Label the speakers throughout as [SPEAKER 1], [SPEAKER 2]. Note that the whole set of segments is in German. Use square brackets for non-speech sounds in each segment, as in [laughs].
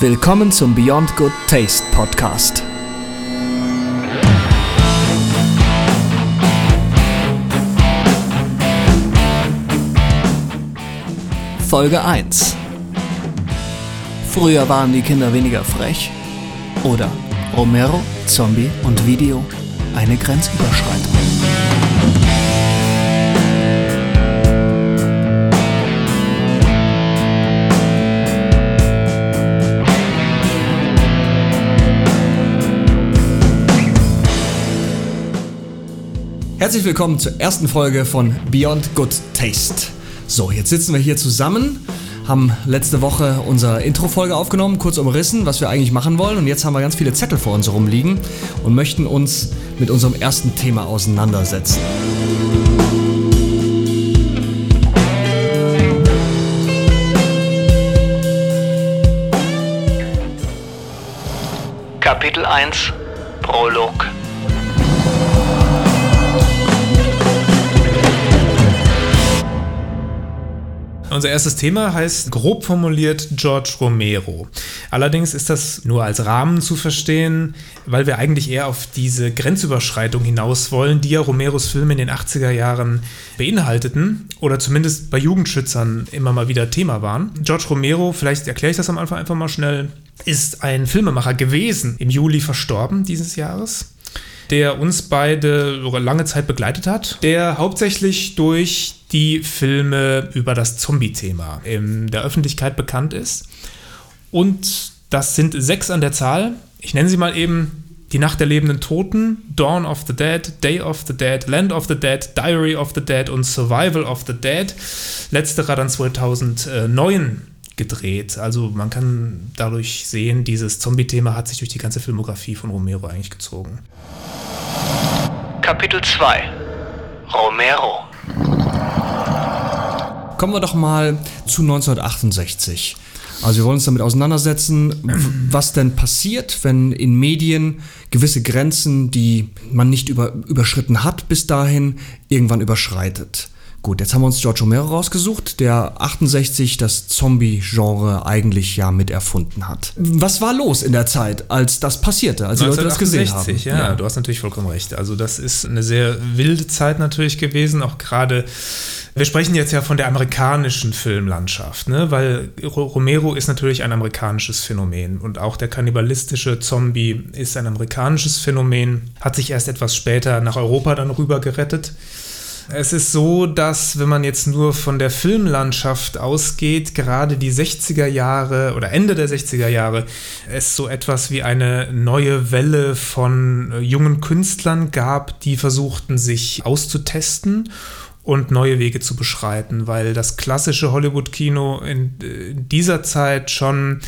[SPEAKER 1] Willkommen zum Beyond Good Taste Podcast. Folge 1 Früher waren die Kinder weniger frech. Oder Romero, Zombie und Video eine Grenzüberschreitung. Herzlich willkommen zur ersten Folge von Beyond Good Taste. So, jetzt sitzen wir hier zusammen, haben letzte Woche unsere Intro-Folge aufgenommen, kurz umrissen, was wir eigentlich machen wollen. Und jetzt haben wir ganz viele Zettel vor uns rumliegen und möchten uns mit unserem ersten Thema auseinandersetzen.
[SPEAKER 2] Kapitel 1 Prolog
[SPEAKER 3] Unser erstes Thema heißt grob formuliert George Romero. Allerdings ist das nur als Rahmen zu verstehen, weil wir eigentlich eher auf diese Grenzüberschreitung hinaus wollen, die ja Romeros Filme in den 80er Jahren beinhalteten oder zumindest bei Jugendschützern immer mal wieder Thema waren. George Romero, vielleicht erkläre ich das am Anfang einfach mal schnell, ist ein Filmemacher gewesen, im Juli verstorben dieses Jahres der uns beide lange Zeit begleitet hat, der hauptsächlich durch die Filme über das Zombie-Thema in der Öffentlichkeit bekannt ist. Und das sind sechs an der Zahl. Ich nenne sie mal eben die Nacht der lebenden Toten, Dawn of the Dead, Day of the Dead, Land of the Dead, Diary of the Dead und Survival of the Dead. Letzterer dann 2009 gedreht. Also man kann dadurch sehen, dieses Zombie-Thema hat sich durch die ganze Filmografie von Romero eigentlich gezogen.
[SPEAKER 2] Kapitel 2 Romero
[SPEAKER 1] Kommen wir doch mal zu 1968. Also wir wollen uns damit auseinandersetzen, was denn passiert, wenn in Medien gewisse Grenzen, die man nicht über, überschritten hat bis dahin, irgendwann überschreitet. Gut, jetzt haben wir uns George Romero rausgesucht, der 68 das Zombie-Genre eigentlich ja mit erfunden hat. Was war los in der Zeit, als das passierte, als die Leute das gesehen haben?
[SPEAKER 3] Ja, ja, du hast natürlich vollkommen recht. Also das ist eine sehr wilde Zeit natürlich gewesen, auch gerade wir sprechen jetzt ja von der amerikanischen Filmlandschaft, ne? weil Romero ist natürlich ein amerikanisches Phänomen und auch der kannibalistische Zombie ist ein amerikanisches Phänomen, hat sich erst etwas später nach Europa dann rüber gerettet. Es ist so, dass wenn man jetzt nur von der Filmlandschaft ausgeht, gerade die 60er Jahre oder Ende der 60er Jahre, es so etwas wie eine neue Welle von jungen Künstlern gab, die versuchten sich auszutesten und neue Wege zu beschreiten, weil das klassische Hollywood-Kino in, äh, in dieser Zeit schon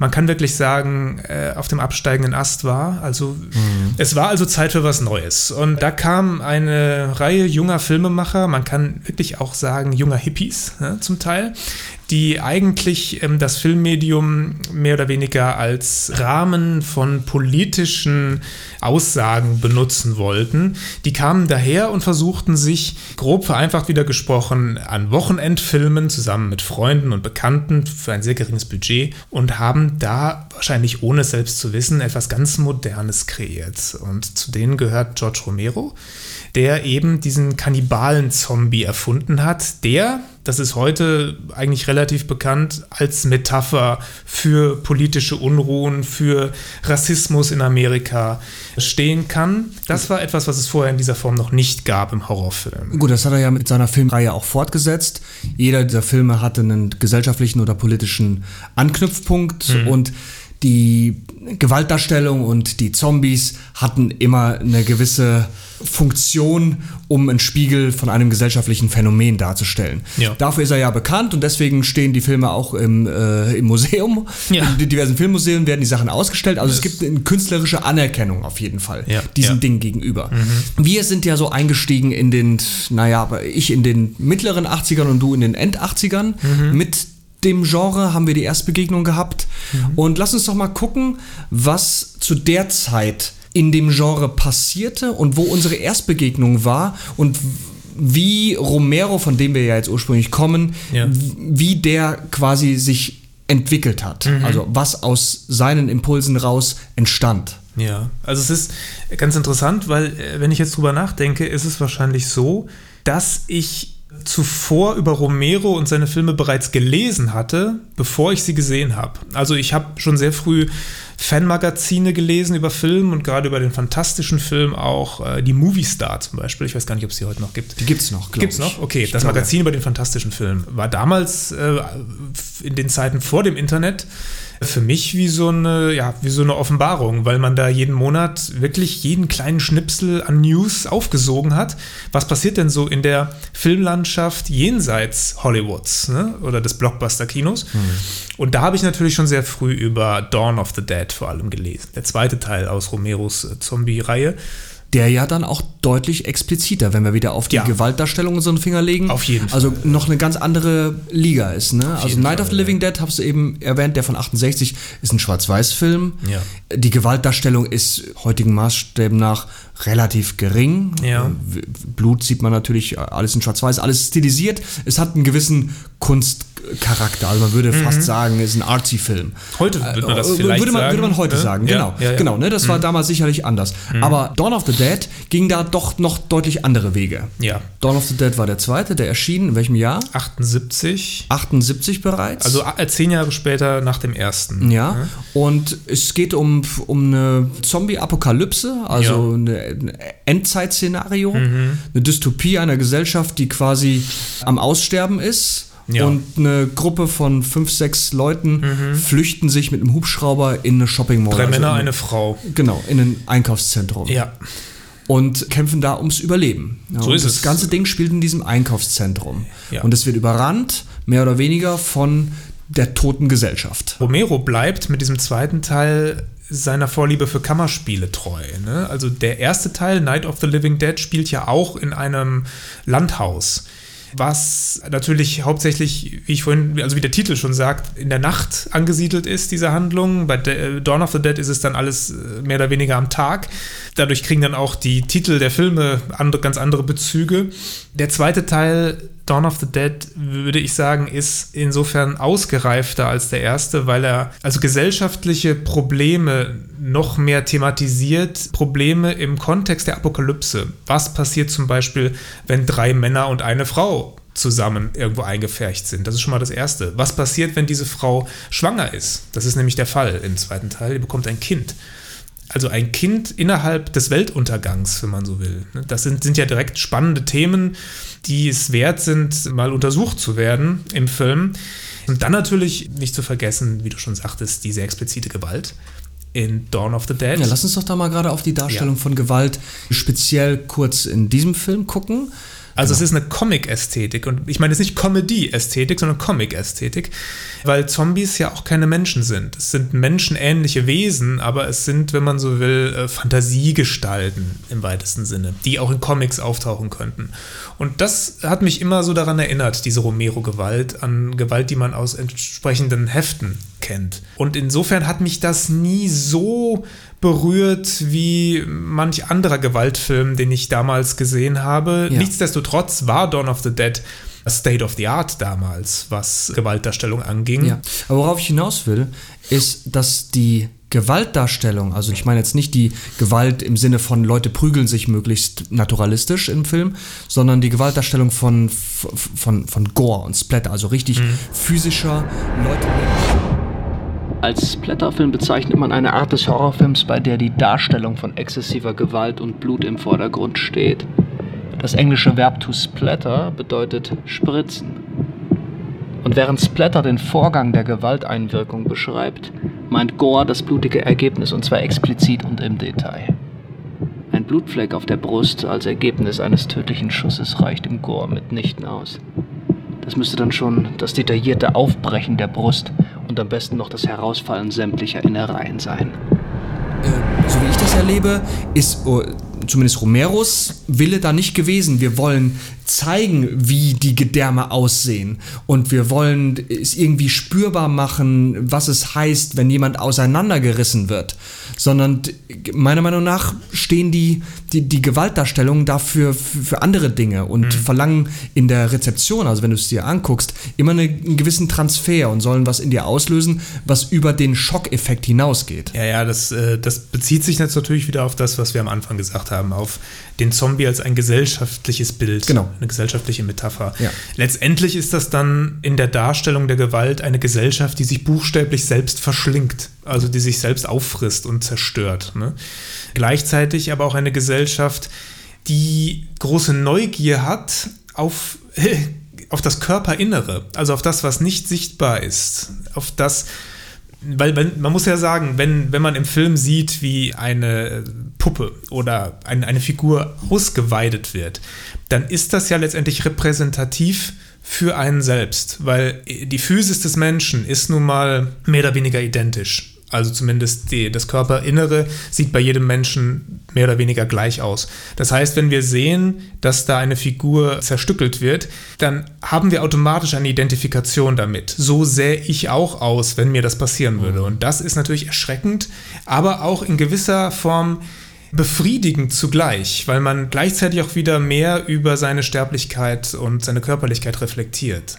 [SPEAKER 3] man kann wirklich sagen, äh, auf dem absteigenden Ast war. Also mhm. es war also Zeit für was Neues. Und da kam eine Reihe junger Filmemacher, man kann wirklich auch sagen, junger Hippies ja, zum Teil, die eigentlich ähm, das Filmmedium mehr oder weniger als Rahmen von politischen Aussagen benutzen wollten. Die kamen daher und versuchten sich, grob vereinfacht wieder gesprochen, an Wochenendfilmen zusammen mit Freunden und Bekannten für ein sehr geringes Budget und haben da wahrscheinlich ohne es selbst zu wissen etwas ganz Modernes kreiert. Und zu denen gehört George Romero, der eben diesen Kannibalen-Zombie erfunden hat, der das ist heute eigentlich relativ bekannt als Metapher für politische Unruhen, für Rassismus in Amerika stehen kann. Das war etwas, was es vorher in dieser Form noch nicht gab im Horrorfilm.
[SPEAKER 1] Gut, das hat er ja mit seiner Filmreihe auch fortgesetzt. Jeder dieser Filme hatte einen gesellschaftlichen oder politischen Anknüpfpunkt mhm. und die Gewaltdarstellung und die Zombies hatten immer eine gewisse Funktion, um einen Spiegel von einem gesellschaftlichen Phänomen darzustellen. Ja. Dafür ist er ja bekannt und deswegen stehen die Filme auch im, äh, im Museum. Ja. In diversen Filmmuseen werden die Sachen ausgestellt. Also das es gibt eine künstlerische Anerkennung auf jeden Fall ja. diesem. Ding gegenüber. Mhm. Wir sind ja so eingestiegen in den, naja, ich in den mittleren 80ern und du in den End 80ern mhm. mit dem Genre haben wir die Erstbegegnung gehabt. Mhm. Und lass uns doch mal gucken, was zu der Zeit in dem Genre passierte und wo unsere Erstbegegnung war und wie Romero, von dem wir ja jetzt ursprünglich kommen, ja. wie der quasi sich entwickelt hat.
[SPEAKER 3] Mhm.
[SPEAKER 1] Also was aus seinen Impulsen raus entstand.
[SPEAKER 3] Ja, also es ist ganz interessant, weil äh, wenn ich jetzt drüber nachdenke, ist es wahrscheinlich so, dass ich zuvor über Romero und seine Filme bereits gelesen hatte, bevor ich sie gesehen habe. Also ich habe schon sehr früh Fanmagazine gelesen über Film und gerade über den fantastischen Film auch äh, die Movie Star zum Beispiel. Ich weiß gar nicht, ob es die heute noch gibt.
[SPEAKER 1] Die gibt's noch, glaub
[SPEAKER 3] Gibt's
[SPEAKER 1] ich.
[SPEAKER 3] noch? Okay,
[SPEAKER 1] Ich
[SPEAKER 3] das
[SPEAKER 1] glaube.
[SPEAKER 3] Magazin über den fantastischen Film war damals äh, in den Zeiten vor dem Internet für mich wie so eine, ja, wie so eine Offenbarung, weil man da jeden Monat wirklich jeden kleinen Schnipsel an News aufgesogen hat. Was passiert denn so in der Filmlandschaft jenseits Hollywoods ne? oder des Blockbuster-Kinos? Und da habe ich natürlich schon sehr früh über Dawn of the Dead vor allem gelesen. Der zweite Teil aus Romeros äh, Zombie-Reihe.
[SPEAKER 1] Der ja dann auch deutlich expliziter, wenn wir wieder auf die
[SPEAKER 3] Ja.
[SPEAKER 1] Gewaltdarstellung so einen Finger legen.
[SPEAKER 3] Auf jeden
[SPEAKER 1] Also noch eine ganz andere Liga ist, ne? Also Night of the
[SPEAKER 3] Fall,
[SPEAKER 1] Living Dead, hast du eben erwähnt, der von 68 ist ein Schwarz-Weiß-Film.
[SPEAKER 3] Ja.
[SPEAKER 1] Die Gewaltdarstellung ist heutigen Maßstäben nach relativ gering.
[SPEAKER 3] Ja.
[SPEAKER 1] W- Blut sieht man natürlich alles in Schwarz-Weiß, alles stilisiert. Es hat einen gewissen Kunstcharakter. Also man würde fast sagen, es ist ein Artsy-Film.
[SPEAKER 3] Heute würde man das
[SPEAKER 1] Äh,
[SPEAKER 3] vielleicht
[SPEAKER 1] würde man,
[SPEAKER 3] sagen.
[SPEAKER 1] Würde man heute
[SPEAKER 3] ne?
[SPEAKER 1] sagen,
[SPEAKER 3] Ja,
[SPEAKER 1] genau.
[SPEAKER 3] ja, ja. Mhm.
[SPEAKER 1] Genau, ne? Das war damals sicherlich anders. Aber Dawn of the Dead ging da doch noch deutlich andere Wege.
[SPEAKER 3] Ja.
[SPEAKER 1] Dawn of the Dead war der zweite, der erschien in welchem Jahr?
[SPEAKER 3] 78.
[SPEAKER 1] 78 bereits.
[SPEAKER 3] Also äh, zehn Jahre später nach dem ersten.
[SPEAKER 1] ja, und es geht um, um eine Zombie-Apokalypse, also.
[SPEAKER 3] Mhm.
[SPEAKER 1] ein Endzeit-Szenario, eine Dystopie einer Gesellschaft, die quasi am Aussterben ist.
[SPEAKER 3] Ja.
[SPEAKER 1] Und eine Gruppe von fünf, sechs Leuten flüchten sich mit einem Hubschrauber in eine Shopping Mall.
[SPEAKER 3] Mhm. Drei
[SPEAKER 1] also
[SPEAKER 3] Männer,
[SPEAKER 1] in-
[SPEAKER 3] eine Frau.
[SPEAKER 1] Genau, in ein Einkaufszentrum.
[SPEAKER 3] Ja.
[SPEAKER 1] Und kämpfen da ums Überleben. Ja,
[SPEAKER 3] So ist
[SPEAKER 1] das
[SPEAKER 3] es.
[SPEAKER 1] ganze Ding spielt in diesem Einkaufszentrum.
[SPEAKER 3] Ja.
[SPEAKER 1] Und es wird überrannt, mehr oder weniger, von der toten Gesellschaft.
[SPEAKER 3] Romero bleibt mit diesem zweiten Teil seiner Vorliebe für Kammerspiele treu. Ne? Also der erste Teil, Night of the Living Dead, spielt ja auch in einem Landhaus. Was natürlich hauptsächlich, wie ich vorhin, also wie der Titel schon sagt, in der Nacht angesiedelt ist, diese Handlung. Bei De- Dawn of the Dead ist es dann alles äh, mehr oder weniger am Tag. Dadurch kriegen dann auch die Titel der Filme andere, ganz andere Bezüge. Der zweite Teil, Dawn of the Dead, würde ich sagen, ist insofern ausgereifter als der erste, weil er also gesellschaftliche Probleme noch mehr thematisiert, Probleme im Kontext der Apokalypse. Was passiert zum Beispiel, wenn drei Männer und eine Frau zusammen irgendwo eingefärcht sind. Das ist schon mal das Erste. Was passiert, wenn diese Frau schwanger ist? Das ist nämlich der Fall im zweiten Teil. Die bekommt ein Kind. Also ein Kind innerhalb des Weltuntergangs, wenn man so will. Das sind, sind ja direkt spannende Themen, die es wert sind, mal untersucht zu werden im Film. Und dann natürlich nicht zu vergessen, wie du schon sagtest, diese explizite Gewalt in Dawn of the Dead.
[SPEAKER 1] Ja, lass uns doch da mal gerade auf die Darstellung
[SPEAKER 3] Ja.
[SPEAKER 1] von Gewalt speziell kurz in diesem Film gucken.
[SPEAKER 3] Also es ist eine Comic-Ästhetik und ich meine jetzt nicht Comedy-Ästhetik, sondern Comic-Ästhetik, weil Zombies ja auch keine Menschen sind. Es sind menschenähnliche Wesen, aber es sind, wenn man so will, äh, Fantasiegestalten im weitesten Sinne, die auch in Comics auftauchen könnten. Und das hat mich immer so daran erinnert, diese Romero-Gewalt, an Gewalt, die man aus entsprechenden Heften kennt. Und insofern hat mich das nie so berührt wie manch anderer Gewaltfilm, den ich damals gesehen habe.
[SPEAKER 1] Ja.
[SPEAKER 3] Nichtsdestotrotz war Dawn of the Dead State of the Art damals, was Gewaltdarstellung anging.
[SPEAKER 1] Ja. Aber worauf ich hinaus will, ist, dass die Gewaltdarstellung, also ich meine jetzt nicht die Gewalt im Sinne von Leute prügeln sich möglichst naturalistisch im Film, sondern die Gewaltdarstellung von, von, von Gore und Splatter, also richtig physischer Leute.
[SPEAKER 4] Als Splatterfilm bezeichnet man eine Art des Horrorfilms, bei der die Darstellung von exzessiver Gewalt und Blut im Vordergrund steht. Das englische Verb to splatter bedeutet spritzen. Und während Splatter den Vorgang der Gewalteinwirkung beschreibt, meint Gore das blutige Ergebnis und zwar explizit und im Detail. Ein Blutfleck auf der Brust als Ergebnis eines tödlichen Schusses reicht im Gore mitnichten aus. Das müsste dann schon das detaillierte Aufbrechen der Brust und am besten noch das Herausfallen sämtlicher Innereien sein.
[SPEAKER 1] äh, so wie ich das erlebe, ist oh, zumindest Romeros Wille da nicht gewesen. Wir wollen zeigen, wie die Gedärme aussehen. Und wir wollen es irgendwie spürbar machen, was es heißt, wenn jemand auseinandergerissen wird. Sondern meiner Meinung nach stehen die, die, die Gewaltdarstellungen dafür für, andere Dinge und verlangen in der Rezeption, also wenn du es dir anguckst, immer eine, einen gewissen Transfer und sollen was in dir auslösen, was über den Schockeffekt hinausgeht.
[SPEAKER 3] Ja, ja, das, äh, das bezieht sich jetzt natürlich wieder auf das, was wir am Anfang gesagt haben, auf den Zombie als ein gesellschaftliches Bild,
[SPEAKER 1] Genau.
[SPEAKER 3] eine gesellschaftliche Metapher.
[SPEAKER 1] Ja.
[SPEAKER 3] Letztendlich ist das dann in der Darstellung der Gewalt eine Gesellschaft, die sich buchstäblich selbst verschlingt, also die sich selbst auffrisst und zerstört. Ne? Gleichzeitig aber auch eine Gesellschaft, die große Neugier hat auf, [laughs] auf das Körperinnere, also auf das, was nicht sichtbar ist, auf das, weil wenn, man muss ja sagen, wenn, wenn man im Film sieht, wie eine Puppe oder ein, eine Figur ausgeweidet wird, dann ist das ja letztendlich repräsentativ für einen selbst, weil die Physis des Menschen ist nun mal mehr oder weniger identisch. Also zumindest die, das Körperinnere sieht bei jedem Menschen mehr oder weniger gleich aus. Das heißt, wenn wir sehen, dass da eine Figur zerstückelt wird, dann haben wir automatisch eine Identifikation damit. So sähe ich auch aus, wenn mir das passieren würde. Und das ist natürlich erschreckend, aber auch in gewisser Form befriedigend zugleich, weil man gleichzeitig auch wieder mehr über seine Sterblichkeit und seine Körperlichkeit reflektiert.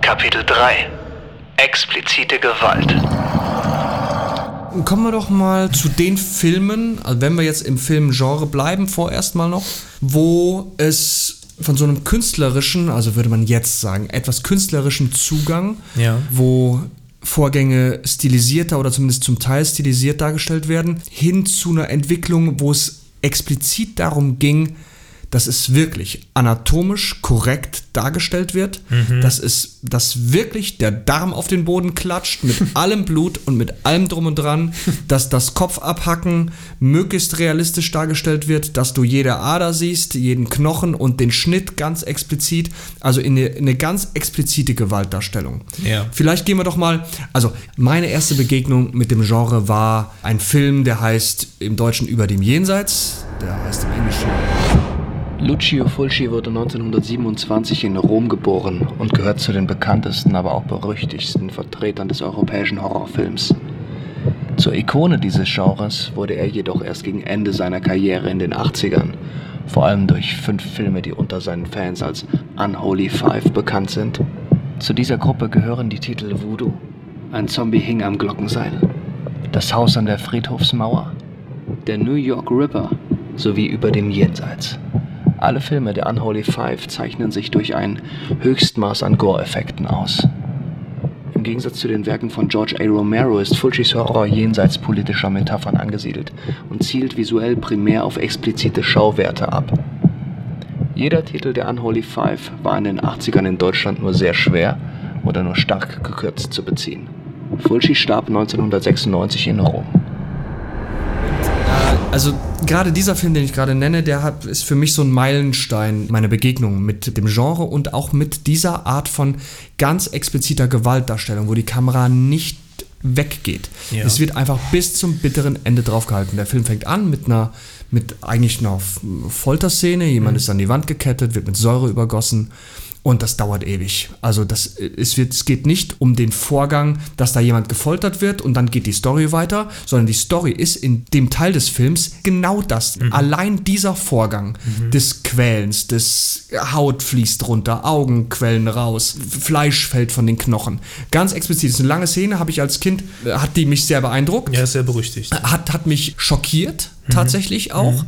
[SPEAKER 2] Kapitel 3 Explizite Gewalt.
[SPEAKER 1] Kommen wir doch mal zu den Filmen, also wenn wir jetzt im Filmgenre bleiben, vorerst mal noch, wo es von so einem künstlerischen, also würde man jetzt sagen, etwas künstlerischen Zugang,
[SPEAKER 3] Ja.
[SPEAKER 1] wo Vorgänge stilisierter oder zumindest zum Teil stilisiert dargestellt werden, hin zu einer Entwicklung, wo es explizit darum ging, dass es wirklich anatomisch korrekt dargestellt wird, dass es, dass wirklich der Darm auf den Boden klatscht mit [laughs] allem Blut und mit allem drum und dran, dass das Kopfabhacken möglichst realistisch dargestellt wird, dass du jede Ader siehst, jeden Knochen und den Schnitt ganz explizit, also in eine, in eine ganz explizite Gewaltdarstellung.
[SPEAKER 3] Ja.
[SPEAKER 1] Vielleicht gehen wir doch mal, also meine erste Begegnung mit dem Genre war ein Film, der heißt im Deutschen Über dem Jenseits, der heißt im Englischen
[SPEAKER 4] Lucio Fulci wurde 1927 in Rom geboren und gehört zu den bekanntesten, aber auch berüchtigsten Vertretern des europäischen Horrorfilms. Zur Ikone dieses Genres wurde er jedoch erst gegen Ende seiner Karriere in den 80ern, vor allem durch fünf Filme, die unter seinen Fans als Unholy Five bekannt sind. Zu dieser Gruppe gehören die Titel Voodoo, Ein Zombie hing am Glockenseil, Das Haus an der Friedhofsmauer, Der New York Ripper sowie Über dem Jenseits. Alle Filme der Unholy Five zeichnen sich durch ein Höchstmaß an Gore-Effekten aus. Im Gegensatz zu den Werken von George A. Romero ist Fulcis Horror jenseits politischer Metaphern angesiedelt und zielt visuell primär auf explizite Schauwerte ab. Jeder Titel der Unholy Five war in den 80ern in Deutschland nur sehr schwer oder nur stark gekürzt zu beziehen. Fulci starb 1996 in Rom.
[SPEAKER 1] Also gerade dieser Film, den ich gerade nenne, der hat, ist für mich so ein Meilenstein meiner Begegnung mit dem Genre und auch mit dieser Art von ganz expliziter Gewaltdarstellung, wo die Kamera nicht weggeht.
[SPEAKER 3] Ja.
[SPEAKER 1] Es wird einfach bis zum bitteren Ende draufgehalten. Der Film fängt an mit einer, mit eigentlich einer Folterszene. Jemand ist an die Wand gekettet, wird mit Säure übergossen. Und das dauert ewig. Also das, es, wird, es geht nicht um den Vorgang, dass da jemand gefoltert wird und dann geht die Story weiter, sondern die Story ist in dem Teil des Films genau das. Allein dieser Vorgang des Quälens, des Haut fließt runter, Augen quellen raus, Fleisch fällt von den Knochen. Ganz explizit. Das ist eine lange Szene, habe ich als Kind, äh, hat die mich sehr beeindruckt
[SPEAKER 3] Ja, sehr berüchtigt.
[SPEAKER 1] hat, hat mich schockiert, tatsächlich auch.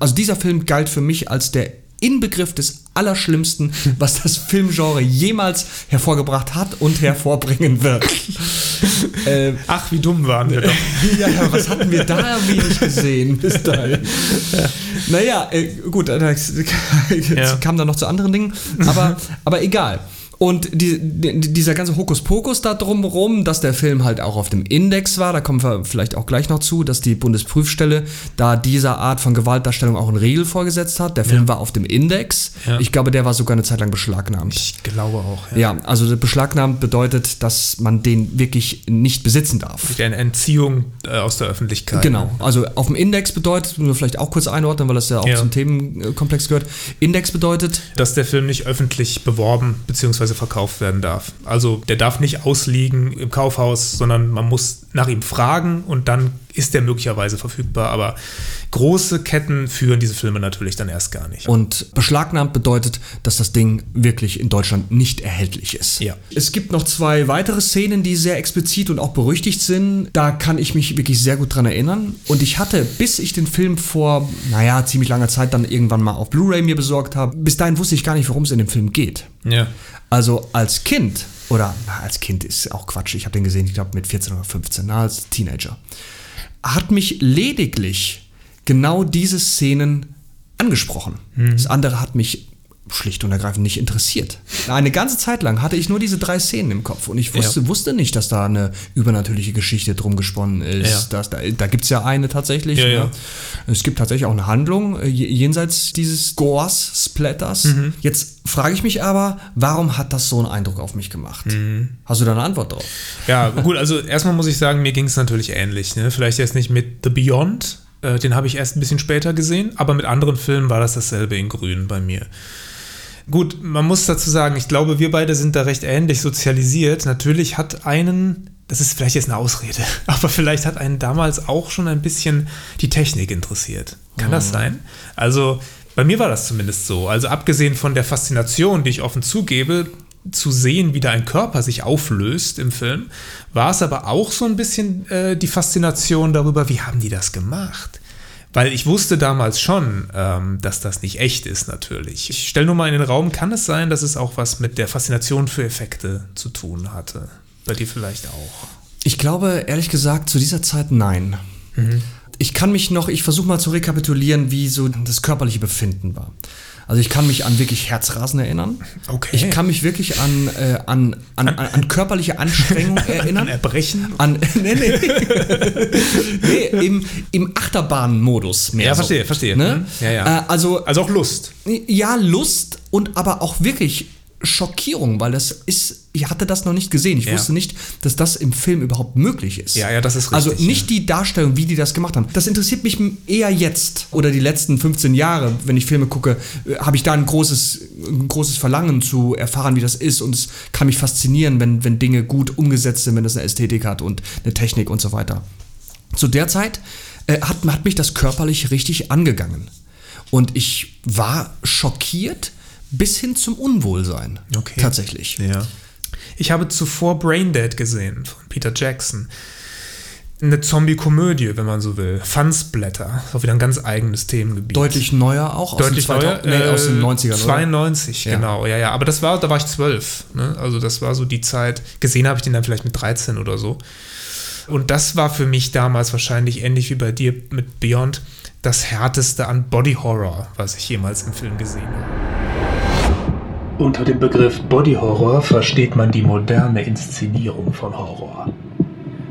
[SPEAKER 1] Also dieser Film galt für mich als der Inbegriff des Allerschlimmsten, was das Filmgenre jemals hervorgebracht hat und hervorbringen wird. [laughs] äh,
[SPEAKER 3] Ach, wie dumm waren wir doch.
[SPEAKER 1] ja, ja, was hatten wir da [laughs] wenig gesehen bis dahin? Naja, äh, gut, äh, [laughs]
[SPEAKER 3] Ja.
[SPEAKER 1] kam dann noch zu anderen Dingen, aber, aber egal. Und die, die, dieser ganze Hokuspokus da drumherum, dass der Film halt auch auf dem Index war, da kommen wir vielleicht auch gleich noch zu, dass die Bundesprüfstelle da dieser Art von Gewaltdarstellung auch einen Riegel vorgesetzt hat. Der Film war auf dem Index.
[SPEAKER 3] Ja.
[SPEAKER 1] Ich glaube, der war sogar eine Zeit lang beschlagnahmt.
[SPEAKER 3] Ich glaube auch.
[SPEAKER 1] ja, also beschlagnahmt bedeutet, dass man den wirklich nicht besitzen darf.
[SPEAKER 3] Eine Entziehung äh, aus der Öffentlichkeit.
[SPEAKER 1] Genau, also auf dem Index bedeutet, müssen wir vielleicht auch kurz einordnen, weil das ja auch
[SPEAKER 3] Ja.
[SPEAKER 1] zum Themenkomplex gehört. Index bedeutet,
[SPEAKER 3] Dass der Film nicht öffentlich beworben bzw. verkauft werden darf. Also der darf nicht ausliegen im Kaufhaus, sondern man muss nach ihm fragen und dann ist der möglicherweise verfügbar. Aber große Ketten führen diese Filme natürlich dann erst gar nicht.
[SPEAKER 1] Und beschlagnahmt bedeutet, dass das Ding wirklich in Deutschland nicht erhältlich ist.
[SPEAKER 3] Ja.
[SPEAKER 1] Es gibt noch zwei weitere Szenen, die sehr explizit und auch berüchtigt sind. Da kann ich mich wirklich sehr gut dran erinnern. Und ich hatte, bis ich den Film vor, naja, ziemlich langer Zeit dann irgendwann mal auf Blu-ray mir besorgt habe, bis dahin wusste ich gar nicht, worum es in dem Film geht.
[SPEAKER 3] ja.
[SPEAKER 1] Also als Kind, oder na, als Kind ist auch Quatsch, ich habe den gesehen, ich glaube mit 14 oder 15, na, als Teenager, hat mich lediglich genau diese Szenen angesprochen. Das andere hat mich schlicht und ergreifend nicht interessiert. Eine ganze Zeit lang hatte ich nur diese drei Szenen im Kopf und ich wusste,
[SPEAKER 3] Ja.
[SPEAKER 1] wusste nicht, dass da eine übernatürliche Geschichte drum gesponnen ist.
[SPEAKER 3] Ja.
[SPEAKER 1] Dass da da gibt es ja eine tatsächlich.
[SPEAKER 3] Ja,
[SPEAKER 1] ne? Es gibt tatsächlich auch eine Handlung äh, je- jenseits dieses Gores, Splatters.
[SPEAKER 3] Mhm.
[SPEAKER 1] Jetzt frage ich mich aber, warum hat das so einen Eindruck auf mich gemacht?
[SPEAKER 3] Mhm.
[SPEAKER 1] Hast du da eine Antwort drauf?
[SPEAKER 3] Ja, gut, also erstmal muss ich sagen, mir ging es natürlich ähnlich. Ne? Vielleicht jetzt nicht mit The Beyond, äh, den habe ich erst ein bisschen später gesehen, aber mit anderen Filmen war das dasselbe in Grün bei mir. Gut, man muss dazu sagen, ich glaube, wir beide sind da recht ähnlich sozialisiert. Natürlich hat einen, das ist vielleicht jetzt eine Ausrede, [laughs] aber vielleicht hat einen damals auch schon ein bisschen die Technik interessiert. Kann das sein? Also bei mir war das zumindest so. Also abgesehen von der Faszination, die ich offen zugebe, zu sehen, wie da ein Körper sich auflöst im Film, war es aber auch so ein bisschen äh, die Faszination darüber, wie haben die das gemacht? Weil ich wusste damals schon, ähm, dass das nicht echt ist, natürlich. Ich stelle nur mal in den Raum, kann es sein, dass es auch was mit der Faszination für Effekte zu tun hatte? Bei dir vielleicht auch.
[SPEAKER 1] Ich glaube, ehrlich gesagt, zu dieser Zeit nein.
[SPEAKER 3] Mhm.
[SPEAKER 1] Ich kann mich noch, ich versuche mal zu rekapitulieren, wie so das körperliche Befinden war. Also ich kann mich an wirklich Herzrasen erinnern.
[SPEAKER 3] Okay.
[SPEAKER 1] Ich kann mich wirklich an, äh, an, an, an, an körperliche Anstrengung [laughs] erinnern.
[SPEAKER 3] An Erbrechen?
[SPEAKER 1] An, [laughs] nee, nee. nee im, im Achterbahnmodus mehr.
[SPEAKER 3] Ja,
[SPEAKER 1] so.
[SPEAKER 3] verstehe, verstehe.
[SPEAKER 1] Ne?
[SPEAKER 3] Mhm. Ja, ja.
[SPEAKER 1] Äh, also,
[SPEAKER 3] Also auch Lust.
[SPEAKER 1] ja, Lust und aber auch wirklich Schockierung, weil das ist, ich hatte das noch nicht gesehen. Ich
[SPEAKER 3] Ja.
[SPEAKER 1] wusste nicht, dass das im Film überhaupt möglich ist.
[SPEAKER 3] Ja, ja, das ist
[SPEAKER 1] Also
[SPEAKER 3] richtig,
[SPEAKER 1] nicht die Darstellung, wie die das gemacht haben. Das interessiert mich eher jetzt oder die letzten 15 Jahre, wenn ich Filme gucke, äh, habe ich da ein großes, ein großes Verlangen zu erfahren, wie das ist und es kann mich faszinieren, wenn, wenn Dinge gut umgesetzt sind, wenn das eine Ästhetik hat und eine Technik und so weiter. Zu der Zeit äh, hat, hat mich das körperlich richtig angegangen. Und ich war schockiert bis hin zum Unwohlsein.
[SPEAKER 3] Okay.
[SPEAKER 1] Tatsächlich.
[SPEAKER 3] Ja. Ich habe zuvor Braindead gesehen von Peter Jackson. Eine Zombie-Komödie, wenn man so will. Funsplatter. Ist auch wieder ein ganz eigenes Themengebiet.
[SPEAKER 1] Deutlich neuer auch aus
[SPEAKER 3] Deutlich
[SPEAKER 1] den 2000
[SPEAKER 3] neuer,
[SPEAKER 1] nee, aus den
[SPEAKER 3] äh,
[SPEAKER 1] 90ern. oder?
[SPEAKER 3] 92,
[SPEAKER 1] Ja.
[SPEAKER 3] genau, ja, ja. Aber das war, da war ich zwölf. Ne? Also das war so die Zeit. Gesehen habe ich den dann vielleicht mit 13 oder so. Und das war für mich damals wahrscheinlich ähnlich wie bei dir mit Beyond das härteste an Body Horror, was ich jemals im Film gesehen habe.
[SPEAKER 5] Unter dem Begriff Body Horror versteht man die moderne Inszenierung von Horror.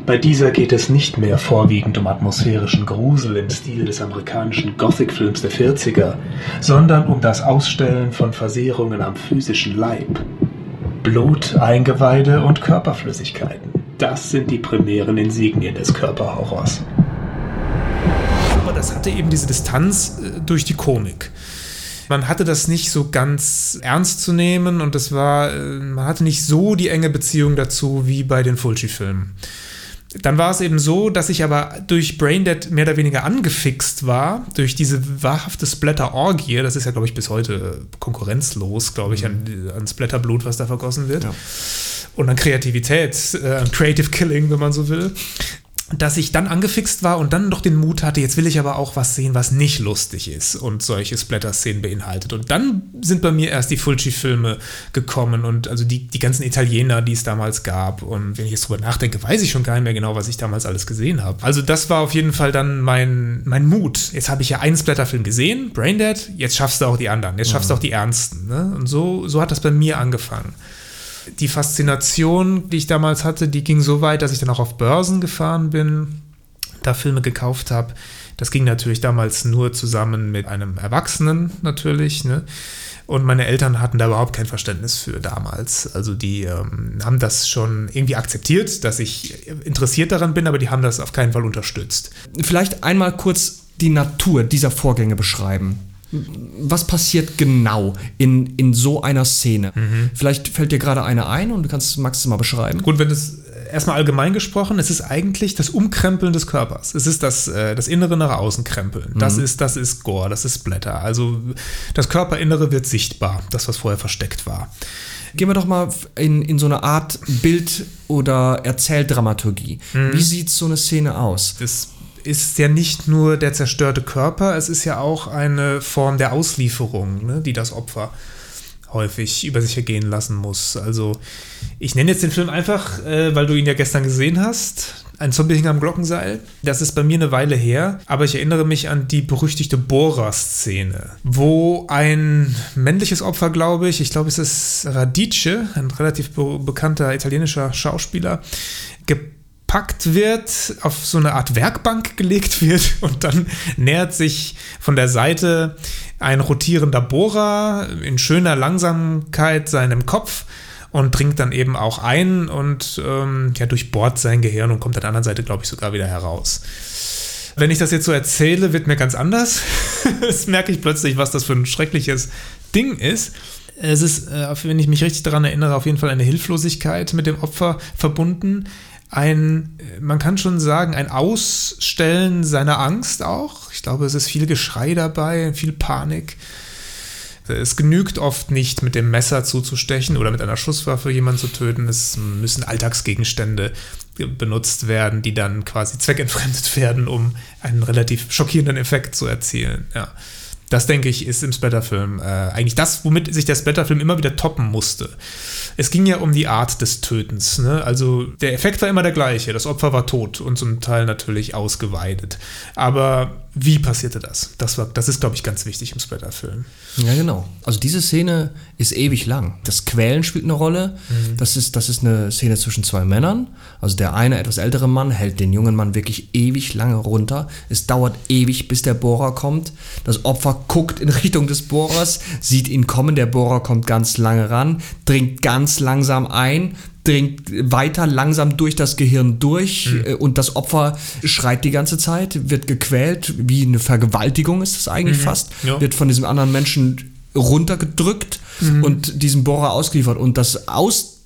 [SPEAKER 5] Bei dieser geht es nicht mehr vorwiegend um atmosphärischen Grusel im Stil des amerikanischen Gothic-Films der 40er, sondern um das Ausstellen von Versehrungen am physischen Leib. Blut, Eingeweide und Körperflüssigkeiten. Das sind die primären Insignien des Körperhorrors.
[SPEAKER 3] Aber das hatte eben diese Distanz äh, durch die Komik. Man hatte das nicht so ganz ernst zu nehmen und das war, äh, man hatte nicht so die enge Beziehung dazu wie bei den Fulci-Filmen. Dann war es eben so, dass ich aber durch Braindead mehr oder weniger angefixt war, durch diese wahrhafte Splatter-Orgie. Das ist ja, glaube ich, bis heute konkurrenzlos, glaube ich, an, an Splatterblut, was da vergossen wird.
[SPEAKER 1] Ja.
[SPEAKER 3] Und an Kreativität, äh, an Creative Killing, wenn man so will. Dass ich dann angefixt war und dann doch den Mut hatte, jetzt will ich aber auch was sehen, was nicht lustig ist und solche Splatter-Szenen beinhaltet. Und dann sind bei mir erst die Fulci-Filme gekommen und also die, die ganzen Italiener, die es damals gab. Und wenn ich jetzt drüber nachdenke, weiß ich schon gar nicht mehr genau, was ich damals alles gesehen habe. Also das war auf jeden Fall dann mein, mein Mut. Jetzt habe ich ja einen Splatter-Film gesehen, Braindead, jetzt schaffst du auch die anderen, jetzt schaffst du auch die ernsten. Ne? Und so, so hat das bei mir angefangen die Faszination, die ich damals hatte, die ging so weit, dass ich dann auch auf Börsen gefahren bin, da Filme gekauft habe. Das ging natürlich damals nur zusammen mit einem Erwachsenen natürlich. Ne? Und meine Eltern hatten da überhaupt kein Verständnis für damals. Also die ähm, haben das schon irgendwie akzeptiert, dass ich interessiert daran bin, aber die haben das auf keinen Fall unterstützt.
[SPEAKER 1] Vielleicht einmal kurz die Natur dieser Vorgänge beschreiben. Was passiert genau in, in so einer Szene?
[SPEAKER 3] Mhm.
[SPEAKER 1] Vielleicht fällt dir gerade eine ein und du kannst Max mal beschreiben.
[SPEAKER 3] Gut, wenn es erstmal allgemein gesprochen, es ist eigentlich das Umkrempeln des Körpers. Es ist das, äh, das Innere nach außen krempeln. Das,
[SPEAKER 1] Mhm.
[SPEAKER 3] ist, das ist Gore, das ist Blätter. Also das Körperinnere wird sichtbar, das, was vorher versteckt war.
[SPEAKER 1] Gehen wir doch mal in, in so eine Art Bild- oder Erzähldramaturgie. Wie sieht so eine Szene aus?
[SPEAKER 3] Es ist ja nicht nur der zerstörte Körper, es ist ja auch eine Form der Auslieferung, ne, die das Opfer häufig über sich ergehen lassen muss. Also ich nenne jetzt den Film einfach, äh, weil du ihn ja gestern gesehen hast. Ein Zombie hing am Glockenseil. Das ist bei mir eine Weile her, aber ich erinnere mich an die berüchtigte Bohrer-Szene, wo ein männliches Opfer, glaube ich, ich glaube, es ist Radice, ein relativ be bekannter italienischer Schauspieler, gepackt wird, auf so eine Art Werkbank gelegt wird [laughs] und dann nähert sich von der Seite ein rotierender Bohrer in schöner Langsamkeit seinem Kopf und dringt dann eben auch ein und ähm, ja, durchbohrt sein Gehirn und kommt an der anderen Seite, glaube ich, sogar wieder heraus. Wenn ich das jetzt so erzähle, wird mir ganz anders. [laughs] Jetzt merke ich plötzlich, was das für ein schreckliches Ding ist. Es ist, äh, wenn ich mich richtig daran erinnere, auf jeden Fall eine Hilflosigkeit mit dem Opfer verbunden. Ein, man kann schon sagen, ein Ausstellen seiner Angst auch. Ich glaube, es ist viel Geschrei dabei, viel Panik. Es genügt oft nicht, mit dem Messer zuzustechen oder mit einer Schusswaffe jemanden zu töten. Es müssen Alltagsgegenstände benutzt werden, die dann quasi zweckentfremdet [laughs] werden, um einen relativ schockierenden Effekt zu erzielen. Ja. Das, denke ich, ist im Splatterfilm äh, eigentlich das, womit sich der Splatterfilm immer wieder toppen musste. Es ging ja um die Art des Tötens. Ne? Also der Effekt war immer der gleiche. Das Opfer war tot und zum Teil natürlich ausgeweidet. Aber wie passierte das? Das, war, das ist, glaube ich, ganz wichtig im Splatterfilm.
[SPEAKER 1] Ja, genau. Also diese Szene ist ewig lang. Das Quälen spielt eine Rolle. Das, ist, das ist eine Szene zwischen zwei Männern. Also der eine etwas ältere Mann hält den jungen Mann wirklich ewig lange runter. Es dauert ewig, bis der Bohrer kommt. Das Opfer guckt in [laughs] Richtung des Bohrers, sieht ihn kommen. Der Bohrer kommt ganz lange ran, dringt ganz langsam ein, dringt weiter langsam durch das Gehirn durch äh, und das Opfer schreit die ganze Zeit, wird gequält, wie eine Vergewaltigung ist das eigentlich fast,
[SPEAKER 3] Ja.
[SPEAKER 1] wird von diesem anderen Menschen runtergedrückt und diesem Bohrer ausgeliefert. Und das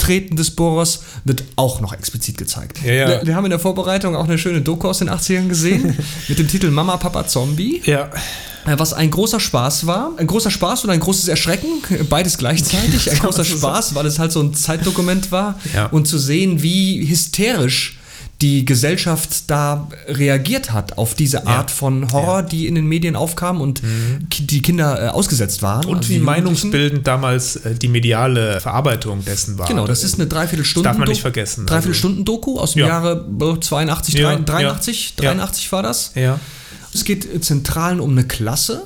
[SPEAKER 1] Austreten des Bohrers wird auch noch explizit gezeigt.
[SPEAKER 3] Ja, ja.
[SPEAKER 1] Wir, wir haben in der Vorbereitung auch eine schöne Doku aus den 80ern gesehen [laughs] mit dem Titel Mama, Papa, Zombie.
[SPEAKER 3] Ja.
[SPEAKER 1] Äh, Was ein großer Spaß war. Ein großer Spaß und ein großes Erschrecken. Beides gleichzeitig. [laughs] Ein großer Spaß, weil es halt so ein Zeitdokument war.
[SPEAKER 3] Ja.
[SPEAKER 1] Und zu sehen, wie hysterisch die Gesellschaft da reagiert hat auf diese Art von Horror, die in den Medien aufkam und ki- die Kinder äh, ausgesetzt waren.
[SPEAKER 3] Mhm. Und
[SPEAKER 1] Also
[SPEAKER 3] wie meinungsbildend damals äh, die mediale Verarbeitung dessen war.
[SPEAKER 1] Genau, das ist eine Dreiviertelstunde.
[SPEAKER 3] darf man nicht vergessen.
[SPEAKER 1] Dreiviertelstunden-Doku aus dem
[SPEAKER 3] Ja.
[SPEAKER 1] Jahre äh, 82,
[SPEAKER 3] Ja,
[SPEAKER 1] 83,
[SPEAKER 3] ja.
[SPEAKER 1] 83 war das.
[SPEAKER 3] Ja.
[SPEAKER 1] Es geht äh, zentral um eine Klasse,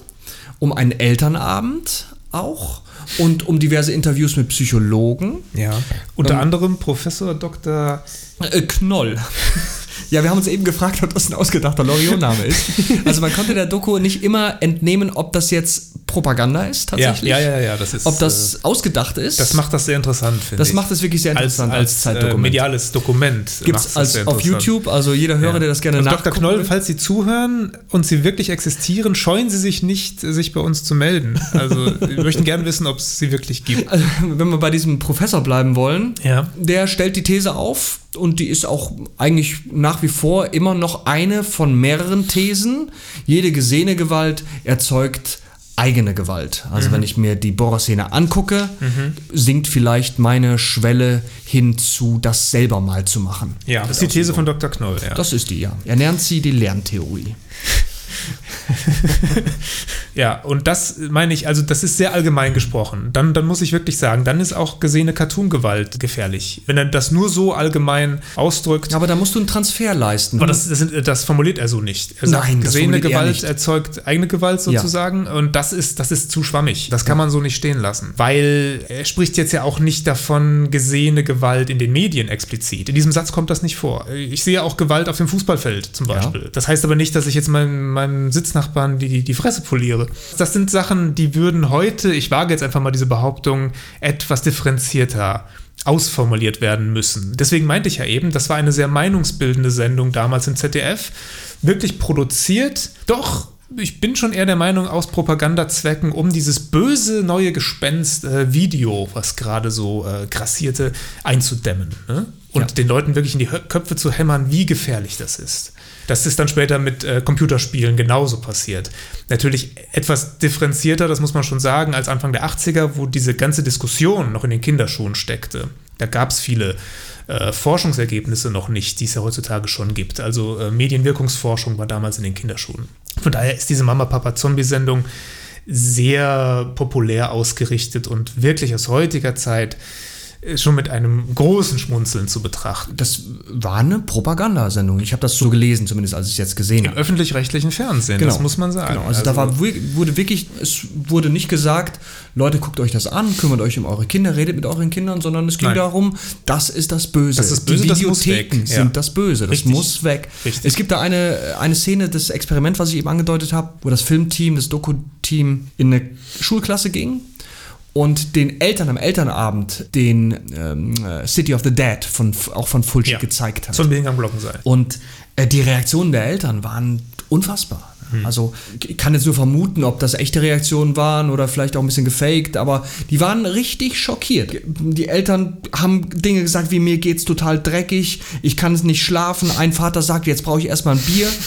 [SPEAKER 1] um einen Elternabend auch und um diverse Interviews mit Psychologen.
[SPEAKER 3] Ja. Unter anderem Professor Dr.
[SPEAKER 1] Äh, Knoll. [laughs] Ja, wir haben uns eben gefragt, ob das ein ausgedachter Loriot-Name ist. Also man konnte der Doku nicht immer entnehmen, ob das jetzt Propaganda ist tatsächlich.
[SPEAKER 3] Ja, ja, ja, ja, das ist,
[SPEAKER 1] Ob das ausgedacht ist.
[SPEAKER 3] Das macht das sehr interessant, finde
[SPEAKER 1] Das
[SPEAKER 3] ich.
[SPEAKER 1] macht es wirklich sehr interessant als,
[SPEAKER 3] als,
[SPEAKER 1] Zeitdokument.
[SPEAKER 3] Äh, mediales Dokument.
[SPEAKER 1] Gibt es
[SPEAKER 3] das
[SPEAKER 1] als auf. YouTube, also jeder Hörer,
[SPEAKER 3] Ja.
[SPEAKER 1] der das gerne
[SPEAKER 3] also Dr.
[SPEAKER 1] nachgucken
[SPEAKER 3] Knoll,
[SPEAKER 1] will.
[SPEAKER 3] falls Sie zuhören und Sie wirklich existieren, scheuen Sie sich nicht, sich bei uns zu melden. Also [laughs] wir möchten gerne wissen, ob es sie wirklich gibt.
[SPEAKER 1] Also, wenn wir bei diesem Professor bleiben wollen,
[SPEAKER 3] Ja.
[SPEAKER 1] der stellt die These auf und die ist auch eigentlich nach wie vor immer noch eine von mehreren Thesen. Jede gesehene Gewalt erzeugt eigene Gewalt.
[SPEAKER 3] Mhm.
[SPEAKER 1] Also wenn ich mir die Bohrer-Szene angucke, sinkt vielleicht meine Schwelle hin zu das selber mal zu machen.
[SPEAKER 3] Ja, das ist die These von Dr. Knoll. Ja.
[SPEAKER 1] Das ist die, ja. Er nennt sie die Lerntheorie. [laughs]
[SPEAKER 3] Ja, und das meine ich, also das ist sehr allgemein gesprochen. Dann, dann muss ich wirklich sagen, dann ist auch gesehene Cartoon-Gewalt gefährlich. Wenn er das nur so allgemein ausdrückt.
[SPEAKER 1] Aber da musst du einen Transfer leisten.
[SPEAKER 3] Aber das, das, das formuliert er so nicht. Er sagt,
[SPEAKER 1] Nein, das
[SPEAKER 3] gesehene
[SPEAKER 1] er
[SPEAKER 3] Gewalt
[SPEAKER 1] nicht.
[SPEAKER 3] erzeugt eigene Gewalt sozusagen. Und das ist, das ist zu schwammig. Das kann man so nicht stehen lassen. Weil er spricht jetzt ja auch nicht davon, gesehene Gewalt in den Medien explizit. In diesem Satz kommt das nicht vor. Ich sehe auch Gewalt auf dem Fußballfeld zum Beispiel. Das heißt aber nicht, dass ich jetzt meinem, meinem Sitznachbarn die, die Fresse poliere. Das sind Sachen, die würden heute, ich wage jetzt einfach mal diese Behauptung, etwas differenzierter ausformuliert werden müssen. Deswegen meinte ich ja eben, das war eine sehr meinungsbildende Sendung damals im ZDF, wirklich produziert, doch ich bin schon eher der Meinung, aus Propagandazwecken, um dieses böse neue Gespenst äh, was gerade so äh, grassierte, einzudämmen. Ne? und
[SPEAKER 1] Ja.
[SPEAKER 3] den Leuten wirklich in die Köpfe zu hämmern, wie gefährlich das ist. Das ist dann später mit äh, Computerspielen genauso passiert. Natürlich etwas differenzierter, das muss man schon sagen, als Anfang der 80er, wo diese ganze Diskussion noch in den Kinderschuhen steckte. Da gab es viele äh, Forschungsergebnisse noch nicht, die es ja heutzutage schon gibt. Also äh, Medienwirkungsforschung war damals in den Kinderschuhen. Von daher ist diese Mama-Papa-Zombie-Sendung sehr populär ausgerichtet und wirklich aus heutiger Zeit schon mit einem großen Schmunzeln zu betrachten.
[SPEAKER 1] Das war eine Propagandasendung. Ich habe das so gelesen, zumindest als ich es jetzt gesehen
[SPEAKER 3] Im
[SPEAKER 1] habe.
[SPEAKER 3] öffentlich-rechtlichen Fernsehen, das muss man sagen.
[SPEAKER 1] Genau. Also, da war, wurde wirklich, es wurde nicht gesagt, Leute, guckt euch das an, kümmert euch um eure Kinder, redet mit euren Kindern, sondern es ging
[SPEAKER 3] Nein.
[SPEAKER 1] darum, das ist das Böse.
[SPEAKER 3] Das ist böse,
[SPEAKER 1] Die
[SPEAKER 3] das
[SPEAKER 1] Videotheken
[SPEAKER 3] weg. Ja.
[SPEAKER 1] sind das Böse, das
[SPEAKER 3] Richtig.
[SPEAKER 1] muss weg.
[SPEAKER 3] Richtig.
[SPEAKER 1] Es gibt da eine, eine Szene, das Experiment, was ich eben angedeutet habe, wo das Filmteam, das Doku-Team in eine Schulklasse ging und den Eltern am Elternabend den ähm, äh, City of the Dead von, auch von Fulci
[SPEAKER 3] ja.
[SPEAKER 1] gezeigt hat.
[SPEAKER 3] Zum Hingang Glockenseil.
[SPEAKER 1] Und äh, die Reaktionen der Eltern waren unfassbar.
[SPEAKER 3] Hm.
[SPEAKER 1] Also ich kann jetzt nur vermuten, ob das echte Reaktionen waren oder vielleicht auch ein bisschen gefaked, aber die waren richtig schockiert. Die Eltern haben Dinge gesagt wie mir geht's total dreckig, ich kann es nicht schlafen. Ein Vater sagt, jetzt brauche ich erstmal ein Bier. [laughs]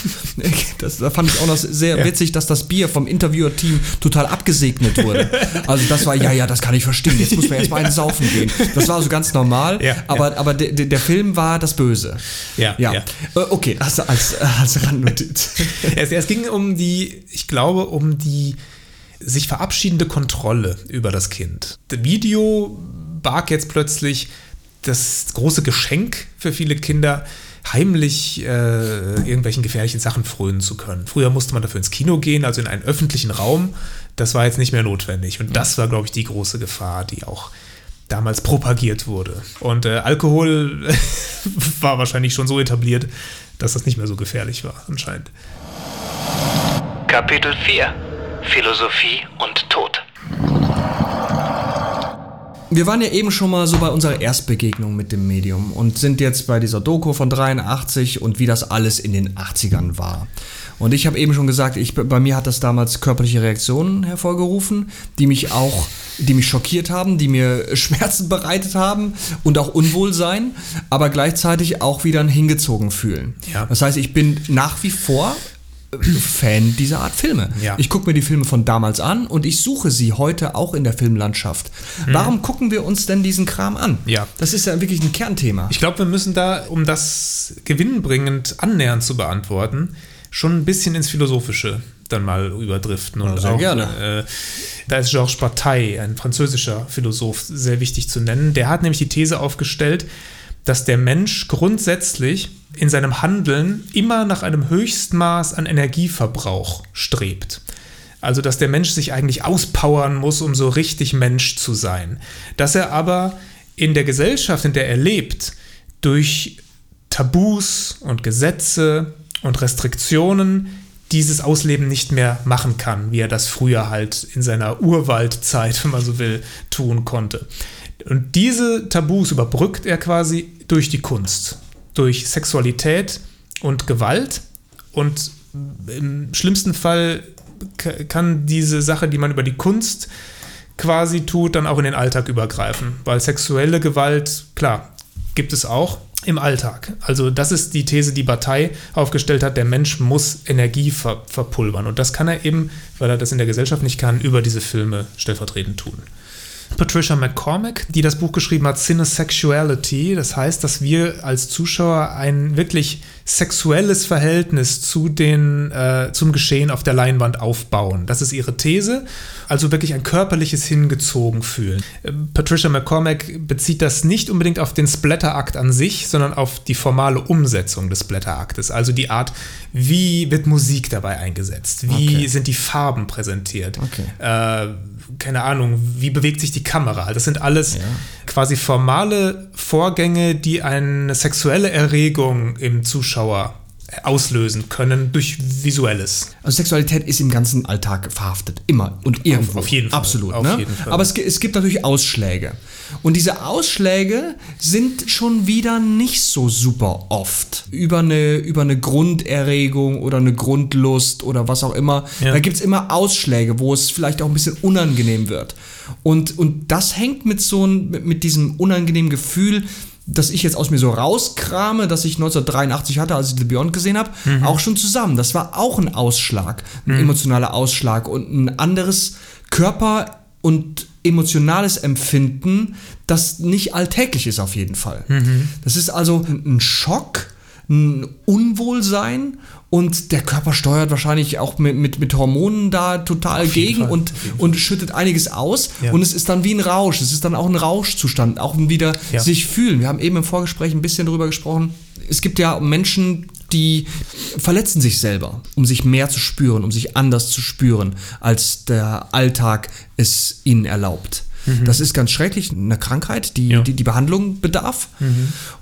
[SPEAKER 1] Das, da fand ich auch noch sehr
[SPEAKER 3] Ja.
[SPEAKER 1] witzig, dass das Bier vom Interviewer-Team total abgesegnet wurde. Also das war, ja, ja, das kann ich verstehen. Jetzt muss man erstmal einen saufen gehen. Das war so ganz normal,
[SPEAKER 3] Ja,
[SPEAKER 1] aber, aber der, der der Film war das Böse.
[SPEAKER 3] Ja,
[SPEAKER 1] Ja,
[SPEAKER 3] ja.
[SPEAKER 1] Äh, okay, also als, als Randnotiz. [laughs]
[SPEAKER 3] Es, es ging um die, ich glaube, um die sich verabschiedende Kontrolle über das Kind. Das Video barg jetzt plötzlich das große Geschenk für viele Kinder, heimlich äh, irgendwelchen gefährlichen Sachen frönen zu können. Früher musste man dafür ins Kino gehen, also in einen öffentlichen Raum. Das war jetzt nicht mehr notwendig. Und das war, glaube ich, die große Gefahr, die auch damals propagiert wurde. Und äh, Alkohol [laughs] war wahrscheinlich schon so etabliert, dass das nicht mehr so gefährlich war, anscheinend.
[SPEAKER 2] Kapitel 4 Philosophie und Tod.
[SPEAKER 1] Wir waren ja eben schon mal so bei unserer Erstbegegnung mit dem Medium und sind jetzt bei dieser Doku von 83 und wie das alles in den 80ern war. Und ich habe eben schon gesagt, ich, bei mir hat das damals körperliche Reaktionen hervorgerufen, die mich auch, die mich schockiert haben, die mir [laughs] Schmerzen bereitet haben und auch Unwohlsein, aber gleichzeitig auch wieder ein hingezogen fühlen.
[SPEAKER 3] Ja.
[SPEAKER 1] Das heißt, ich bin nach wie vor Fan dieser Art Filme.
[SPEAKER 3] Ja.
[SPEAKER 1] Ich gucke mir die Filme von damals an und ich suche sie heute auch in der Filmlandschaft. Warum gucken wir uns denn diesen Kram an?
[SPEAKER 3] Ja.
[SPEAKER 1] Das ist ja wirklich ein Kernthema.
[SPEAKER 3] Ich glaube, wir müssen da, um das gewinnbringend annähernd zu beantworten, schon ein bisschen ins Philosophische dann mal überdriften. Und
[SPEAKER 1] sehr
[SPEAKER 3] auch,
[SPEAKER 1] gerne.
[SPEAKER 3] Äh, da ist Georges Bataille, ein französischer Philosoph, sehr wichtig zu nennen. Der hat nämlich die These aufgestellt, dass der Mensch grundsätzlich in seinem Handeln immer nach einem Höchstmaß an Energieverbrauch strebt. Also, dass der Mensch sich eigentlich auspowern muss, um so richtig Mensch zu sein. Dass er aber in der Gesellschaft, in der er lebt, durch Tabus und Gesetze und Restriktionen dieses Ausleben nicht mehr machen kann, wie er das früher halt in seiner Urwaldzeit, [laughs] wenn man so will, tun konnte. Und diese Tabus überbrückt er quasi durch die Kunst, durch Sexualität und Gewalt. Und im schlimmsten Fall kann diese Sache, die man über die Kunst quasi tut, dann auch in den Alltag übergreifen. Weil sexuelle Gewalt, klar, gibt es auch im Alltag. Also das ist die These, die Bataille aufgestellt hat, der Mensch muss Energie ver verpulvern. Und das kann er eben, weil er das in der Gesellschaft nicht kann, über diese Filme stellvertretend tun. Patricia McCormack, die das Buch geschrieben hat, Cinesexuality. Das heißt, dass wir als Zuschauer ein wirklich sexuelles Verhältnis zu den, äh, zum Geschehen auf der Leinwand aufbauen. Das ist ihre These. Also wirklich ein körperliches Hingezogen fühlen. Ähm, Patricia McCormack bezieht das nicht unbedingt auf den Splatter-Akt an sich, sondern auf die formale Umsetzung des Splatter-Aktes. Also die Art, wie wird Musik dabei eingesetzt? Wie
[SPEAKER 1] Okay.
[SPEAKER 3] sind die Farben präsentiert?
[SPEAKER 1] Okay.
[SPEAKER 3] äh, keine Ahnung, wie bewegt sich die Kamera? Das sind alles quasi formale Vorgänge, die eine sexuelle Erregung im Zuschauer auslösen können durch Visuelles.
[SPEAKER 1] Also Sexualität ist im ganzen Alltag verhaftet. Immer und irgendwo.
[SPEAKER 3] auf jeden Fall.
[SPEAKER 1] Absolut.
[SPEAKER 3] Auf
[SPEAKER 1] ne?
[SPEAKER 3] jeden Fall.
[SPEAKER 1] Aber es, es gibt natürlich Ausschläge. Und diese Ausschläge sind schon wieder nicht so super oft. Über eine, über eine Grunderregung oder eine Grundlust oder was auch immer.
[SPEAKER 3] Ja.
[SPEAKER 1] Da gibt es immer Ausschläge, wo es vielleicht auch ein bisschen unangenehm wird. Und, und das hängt mit so ein, mit, mit diesem unangenehmen Gefühl das ich jetzt aus mir so rauskrame, dass ich 1983 hatte, als ich The Beyond gesehen habe,
[SPEAKER 3] Mhm.
[SPEAKER 1] auch schon zusammen. Das war auch ein Ausschlag, ein emotionaler Ausschlag und ein anderes Körper- und emotionales Empfinden, das nicht alltäglich ist auf jeden Fall.
[SPEAKER 3] Mhm.
[SPEAKER 1] Das ist also ein Schock, ein Unwohlsein und der Körper steuert wahrscheinlich auch mit, mit, mit Hormonen da total
[SPEAKER 3] jeden
[SPEAKER 1] gegen und, und schüttet einiges aus
[SPEAKER 3] Ja.
[SPEAKER 1] und es ist dann wie ein Rausch, es ist dann auch ein Rauschzustand, auch wieder
[SPEAKER 3] Ja.
[SPEAKER 1] sich fühlen. Wir haben eben im Vorgespräch ein bisschen darüber gesprochen. Es gibt ja Menschen, die verletzen sich selber, um sich mehr zu spüren, um sich anders zu spüren, als der Alltag es ihnen erlaubt. Das ist ganz schrecklich, eine Krankheit, die,
[SPEAKER 3] Mhm. Ja. Mhm.
[SPEAKER 1] die, die Behandlung bedarf.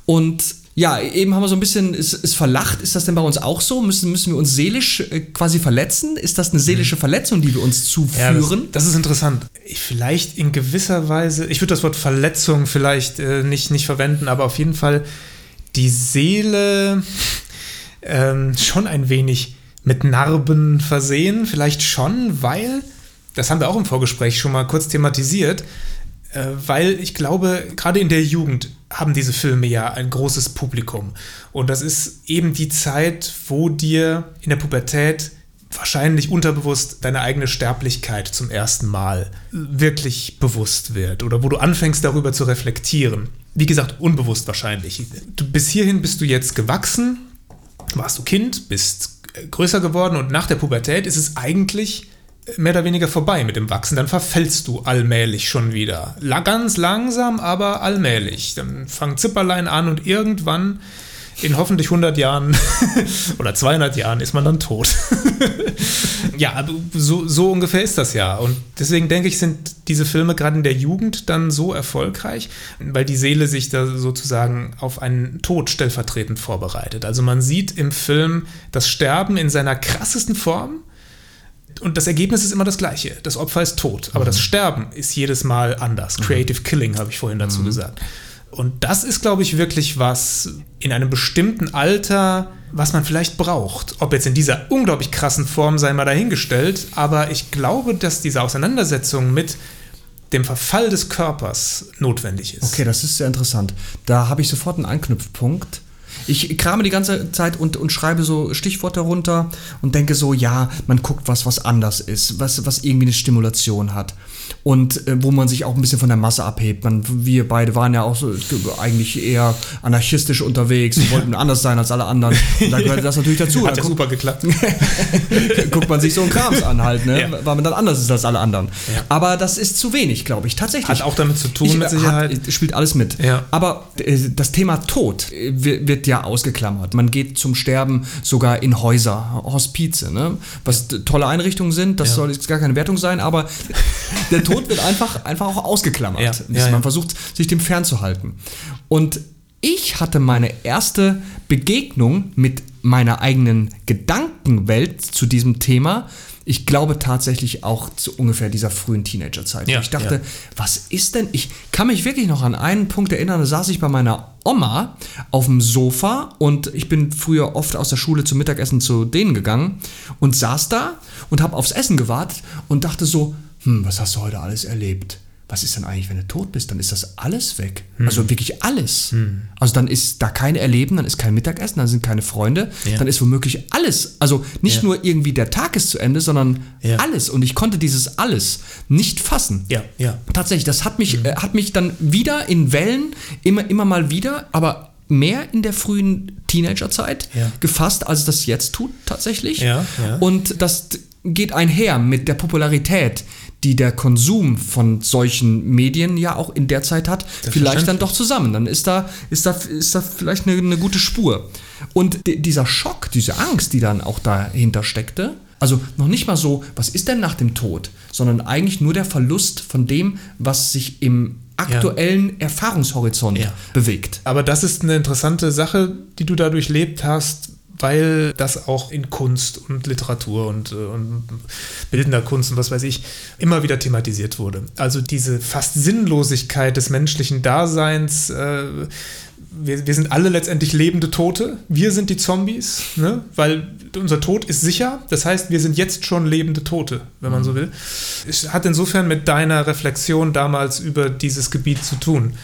[SPEAKER 1] Und ja, eben haben wir so ein bisschen es, es verlacht. Ist das denn bei uns auch so? Müssen, müssen wir uns seelisch äh, quasi verletzen? Ist das eine seelische Verletzung, die wir uns
[SPEAKER 3] Mhm. Ja, das,
[SPEAKER 1] zuführen?
[SPEAKER 3] das ist interessant. Ich, vielleicht in gewisser Weise, ich würde das Wort Verletzung vielleicht äh, nicht, nicht verwenden, aber auf jeden Fall die Seele ähm, schon ein wenig mit Narben versehen. Vielleicht schon, weil, das haben wir auch im Vorgespräch schon mal kurz thematisiert, weil ich glaube, gerade in der Jugend haben diese Filme ja ein großes Publikum. Und das ist eben die Zeit, wo dir in der Pubertät wahrscheinlich unterbewusst deine eigene Sterblichkeit zum ersten Mal wirklich bewusst wird oder wo du anfängst darüber zu reflektieren. Wie gesagt, unbewusst wahrscheinlich. Du, bis hierhin bist du jetzt gewachsen, warst du Kind, bist äh, größer geworden und nach der Pubertät ist es eigentlich äh, mehr oder weniger vorbei mit dem Wachsen. Dann verfällst du allmählich schon wieder. Ganz langsam, aber allmählich. Dann fangen Zipperlein an und irgendwann in hoffentlich 100 Jahren [laughs] oder 200 Jahren ist man dann tot. [laughs] ja, aber so, so ungefähr ist das ja. Und deswegen denke ich, sind diese Filme gerade in der Jugend dann so erfolgreich, weil die Seele sich da sozusagen auf einen Tod stellvertretend vorbereitet. Also man sieht im Film das Sterben in seiner krassesten Form. Und das Ergebnis ist immer das gleiche. Das Opfer ist tot. Aber das Sterben ist jedes Mal anders. Creative Killing habe ich vorhin dazu gesagt. Und das ist, glaube ich, wirklich was in einem bestimmten Alter, was man vielleicht braucht. Ob jetzt in dieser unglaublich krassen Form sei mal dahingestellt, aber ich glaube, dass diese Auseinandersetzung mit dem Verfall des Körpers notwendig ist.
[SPEAKER 1] Okay, das ist sehr interessant. Da habe ich sofort einen Anknüpfpunkt. Ich krame die ganze Zeit und, und schreibe so Stichworte runter und denke so, ja, man guckt was, was anders ist, was, was irgendwie eine Stimulation hat. Und äh, wo man sich auch ein bisschen von der Masse abhebt. Man, wir beide waren ja auch so eigentlich eher anarchistisch unterwegs und wollten anders sein als alle anderen. Und da gehört [laughs] das natürlich dazu.
[SPEAKER 3] Hat ja super geklappt. [laughs]
[SPEAKER 1] guckt man sich so einen Krams an halt, ne?
[SPEAKER 3] Ja.
[SPEAKER 1] weil man dann anders ist als alle anderen.
[SPEAKER 3] Ja.
[SPEAKER 1] Aber das ist zu wenig, glaube ich, tatsächlich.
[SPEAKER 3] Hat auch damit zu tun,
[SPEAKER 1] Ich-
[SPEAKER 3] mit Sicherheit.
[SPEAKER 1] Hat, spielt alles mit.
[SPEAKER 3] Ja.
[SPEAKER 1] Aber äh, das Thema Tod äh, wird ja ausgeklammert. Man geht zum Sterben sogar in Häuser, Hospize, ne? was tolle Einrichtungen sind. Das soll jetzt gar keine Wertung sein, aber [laughs] der Tod wird einfach, einfach auch ausgeklammert.
[SPEAKER 3] Ja. Ja,
[SPEAKER 1] man
[SPEAKER 3] ja.
[SPEAKER 1] versucht, sich dem fernzuhalten. Und ich hatte meine erste Begegnung mit meiner eigenen Gedankenwelt zu diesem Thema. Ich glaube tatsächlich auch zu ungefähr dieser frühen Teenagerzeit.
[SPEAKER 3] Ja,
[SPEAKER 1] ich dachte,
[SPEAKER 3] ja.
[SPEAKER 1] was ist denn? Ich kann mich wirklich noch an einen Punkt erinnern, da saß ich bei meiner Oma auf dem Sofa und ich bin früher oft aus der Schule zum Mittagessen zu denen gegangen und saß da und habe aufs Essen gewartet und dachte so, hm, was hast du heute alles erlebt? Was ist denn eigentlich, wenn du tot bist? Dann ist das alles weg.
[SPEAKER 3] Hm.
[SPEAKER 1] Also wirklich alles. Also dann ist da kein Erleben, dann ist kein Mittagessen, dann sind keine Freunde,
[SPEAKER 3] Ja.
[SPEAKER 1] dann ist womöglich alles. Also nicht
[SPEAKER 3] Ja.
[SPEAKER 1] nur irgendwie der Tag ist zu Ende, sondern
[SPEAKER 3] Ja.
[SPEAKER 1] alles. Und ich konnte dieses alles nicht fassen.
[SPEAKER 3] Ja, ja.
[SPEAKER 1] Tatsächlich, das hat mich, äh, hat mich dann wieder in Wellen, immer, immer mal wieder, aber mehr in der frühen Teenagerzeit gefasst, als es das jetzt tut, tatsächlich.
[SPEAKER 3] Ja, ja.
[SPEAKER 1] Und das geht einher mit der Popularität, die der Konsum von solchen Medien ja auch in der Zeit hat, vielleicht dann doch zusammen. Dann ist da, ist da, ist da vielleicht eine, eine gute Spur. Und di- dieser Schock, diese Angst, die dann auch dahinter steckte, also noch nicht mal so, was ist denn nach dem Tod, sondern eigentlich nur der Verlust von dem, was sich im aktuellen Erfahrungshorizont
[SPEAKER 3] Ja.
[SPEAKER 1] bewegt.
[SPEAKER 3] Aber das ist eine interessante Sache, die du da durchlebt hast, weil das auch in Kunst und Literatur und, äh, und bildender Kunst und was weiß ich immer wieder thematisiert wurde. Also diese fast Sinnlosigkeit des menschlichen Daseins. Äh, wir, wir sind alle letztendlich lebende Tote. Wir sind die Zombies, ne? weil unser Tod ist sicher. Das heißt, wir sind jetzt schon lebende Tote, wenn man so will. Es hat insofern mit deiner Reflexion damals über dieses Gebiet zu tun.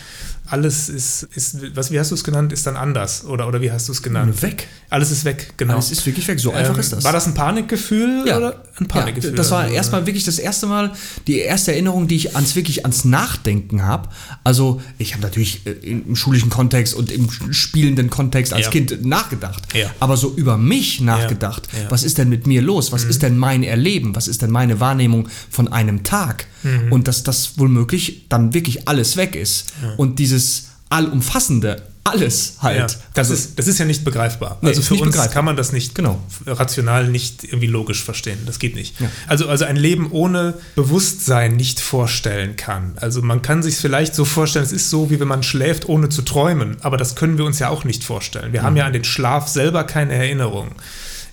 [SPEAKER 3] Alles ist, ist was, wie hast du es genannt, ist dann anders oder, oder wie hast du es genannt?
[SPEAKER 1] Weg.
[SPEAKER 3] Alles ist weg, genau.
[SPEAKER 1] Alles ist wirklich weg, so einfach
[SPEAKER 3] Ähm,
[SPEAKER 1] ist das.
[SPEAKER 3] War das ein Panikgefühl
[SPEAKER 1] ja.
[SPEAKER 3] oder ein Panikgefühl?
[SPEAKER 1] Ja, das war
[SPEAKER 3] Also,
[SPEAKER 1] erstmal wirklich das erste Mal, die erste Erinnerung, die ich ans wirklich ans Nachdenken habe. Also ich habe natürlich äh, im schulischen Kontext und im spielenden Kontext als
[SPEAKER 3] Ja.
[SPEAKER 1] Kind nachgedacht. Aber so über mich nachgedacht.
[SPEAKER 3] Mhm.
[SPEAKER 1] Was ist denn mit mir los? Was ist denn mein Erleben? Was ist denn meine Wahrnehmung von einem Tag?
[SPEAKER 3] Mhm.
[SPEAKER 1] Und dass das womöglich dann wirklich alles weg ist. Und dieses allumfassende alles halt.
[SPEAKER 3] Ja, das, ist, das ist ja nicht begreifbar.
[SPEAKER 1] Nee,
[SPEAKER 3] also für uns
[SPEAKER 1] begreifbar.
[SPEAKER 3] kann man das nicht
[SPEAKER 1] Genau.
[SPEAKER 3] rational nicht irgendwie logisch verstehen. Das geht nicht.
[SPEAKER 1] Ja.
[SPEAKER 3] Also, also ein Leben ohne Bewusstsein nicht vorstellen kann. Also man kann sich vielleicht so vorstellen, es ist so, wie wenn man schläft, ohne zu träumen. Aber das können wir uns ja auch nicht vorstellen. Wir haben ja an den Schlaf selber keine Erinnerung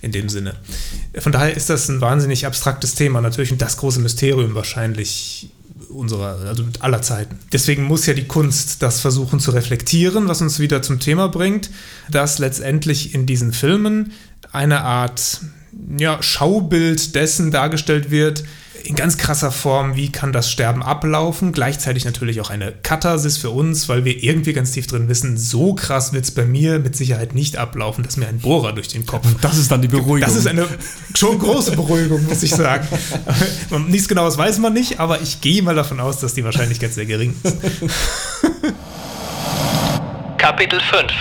[SPEAKER 3] in dem Sinne. Von daher ist das ein wahnsinnig abstraktes Thema natürlich und das große Mysterium wahrscheinlich unserer, also aller Zeiten. Deswegen muss ja die Kunst das versuchen zu reflektieren, was uns wieder zum Thema bringt, dass letztendlich in diesen Filmen eine Art ja, Schaubild dessen dargestellt wird, in ganz krasser Form, wie kann das Sterben ablaufen, gleichzeitig natürlich auch eine Katharsis für uns, weil wir irgendwie ganz tief drin wissen, so krass wird es bei mir mit Sicherheit nicht ablaufen, dass mir ein Bohrer durch den Kopf
[SPEAKER 1] Das ist dann die Beruhigung.
[SPEAKER 3] das ist eine schon große Beruhigung, muss ich sagen. Nichts Genaues weiß man nicht, aber ich gehe mal davon aus, dass die Wahrscheinlichkeit sehr gering ist.
[SPEAKER 2] Kapitel 5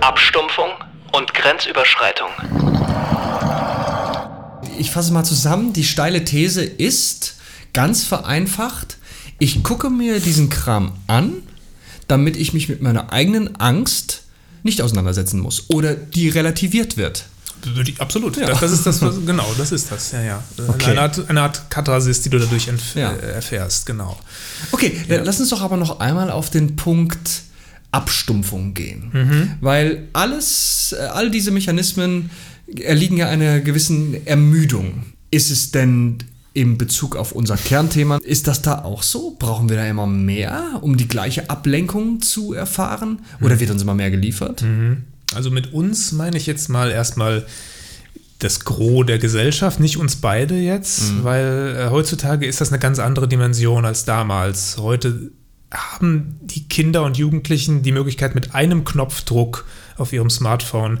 [SPEAKER 2] Abstumpfung und Grenzüberschreitung.
[SPEAKER 1] Ich fasse mal zusammen, die steile These ist, ganz vereinfacht, ich gucke mir diesen Kram an, damit ich mich mit meiner eigenen Angst nicht auseinandersetzen muss oder die relativiert wird.
[SPEAKER 3] Absolut.
[SPEAKER 1] Ja.
[SPEAKER 3] Das, das ist das, was, [laughs] genau, das ist das. Ja, ja.
[SPEAKER 1] Okay.
[SPEAKER 3] Eine, Art, eine Art Katharsis, die du dadurch
[SPEAKER 1] Ja.
[SPEAKER 3] äh, erfährst, genau.
[SPEAKER 1] Okay, dann lass uns doch aber noch einmal auf den Punkt Abstumpfung gehen. Weil alles, äh, all diese Mechanismen erliegen ja einer gewissen Ermüdung. Ist es denn in Bezug auf unser Kernthema, ist das da auch so? Brauchen wir da immer mehr, um die gleiche Ablenkung zu erfahren? Oder wird uns immer mehr geliefert?
[SPEAKER 3] Also mit uns meine ich jetzt mal erstmal das Gros der Gesellschaft, nicht uns beide jetzt, weil äh, heutzutage ist das eine ganz andere Dimension als damals. Heute haben die Kinder und Jugendlichen die Möglichkeit, mit einem Knopfdruck auf ihrem Smartphone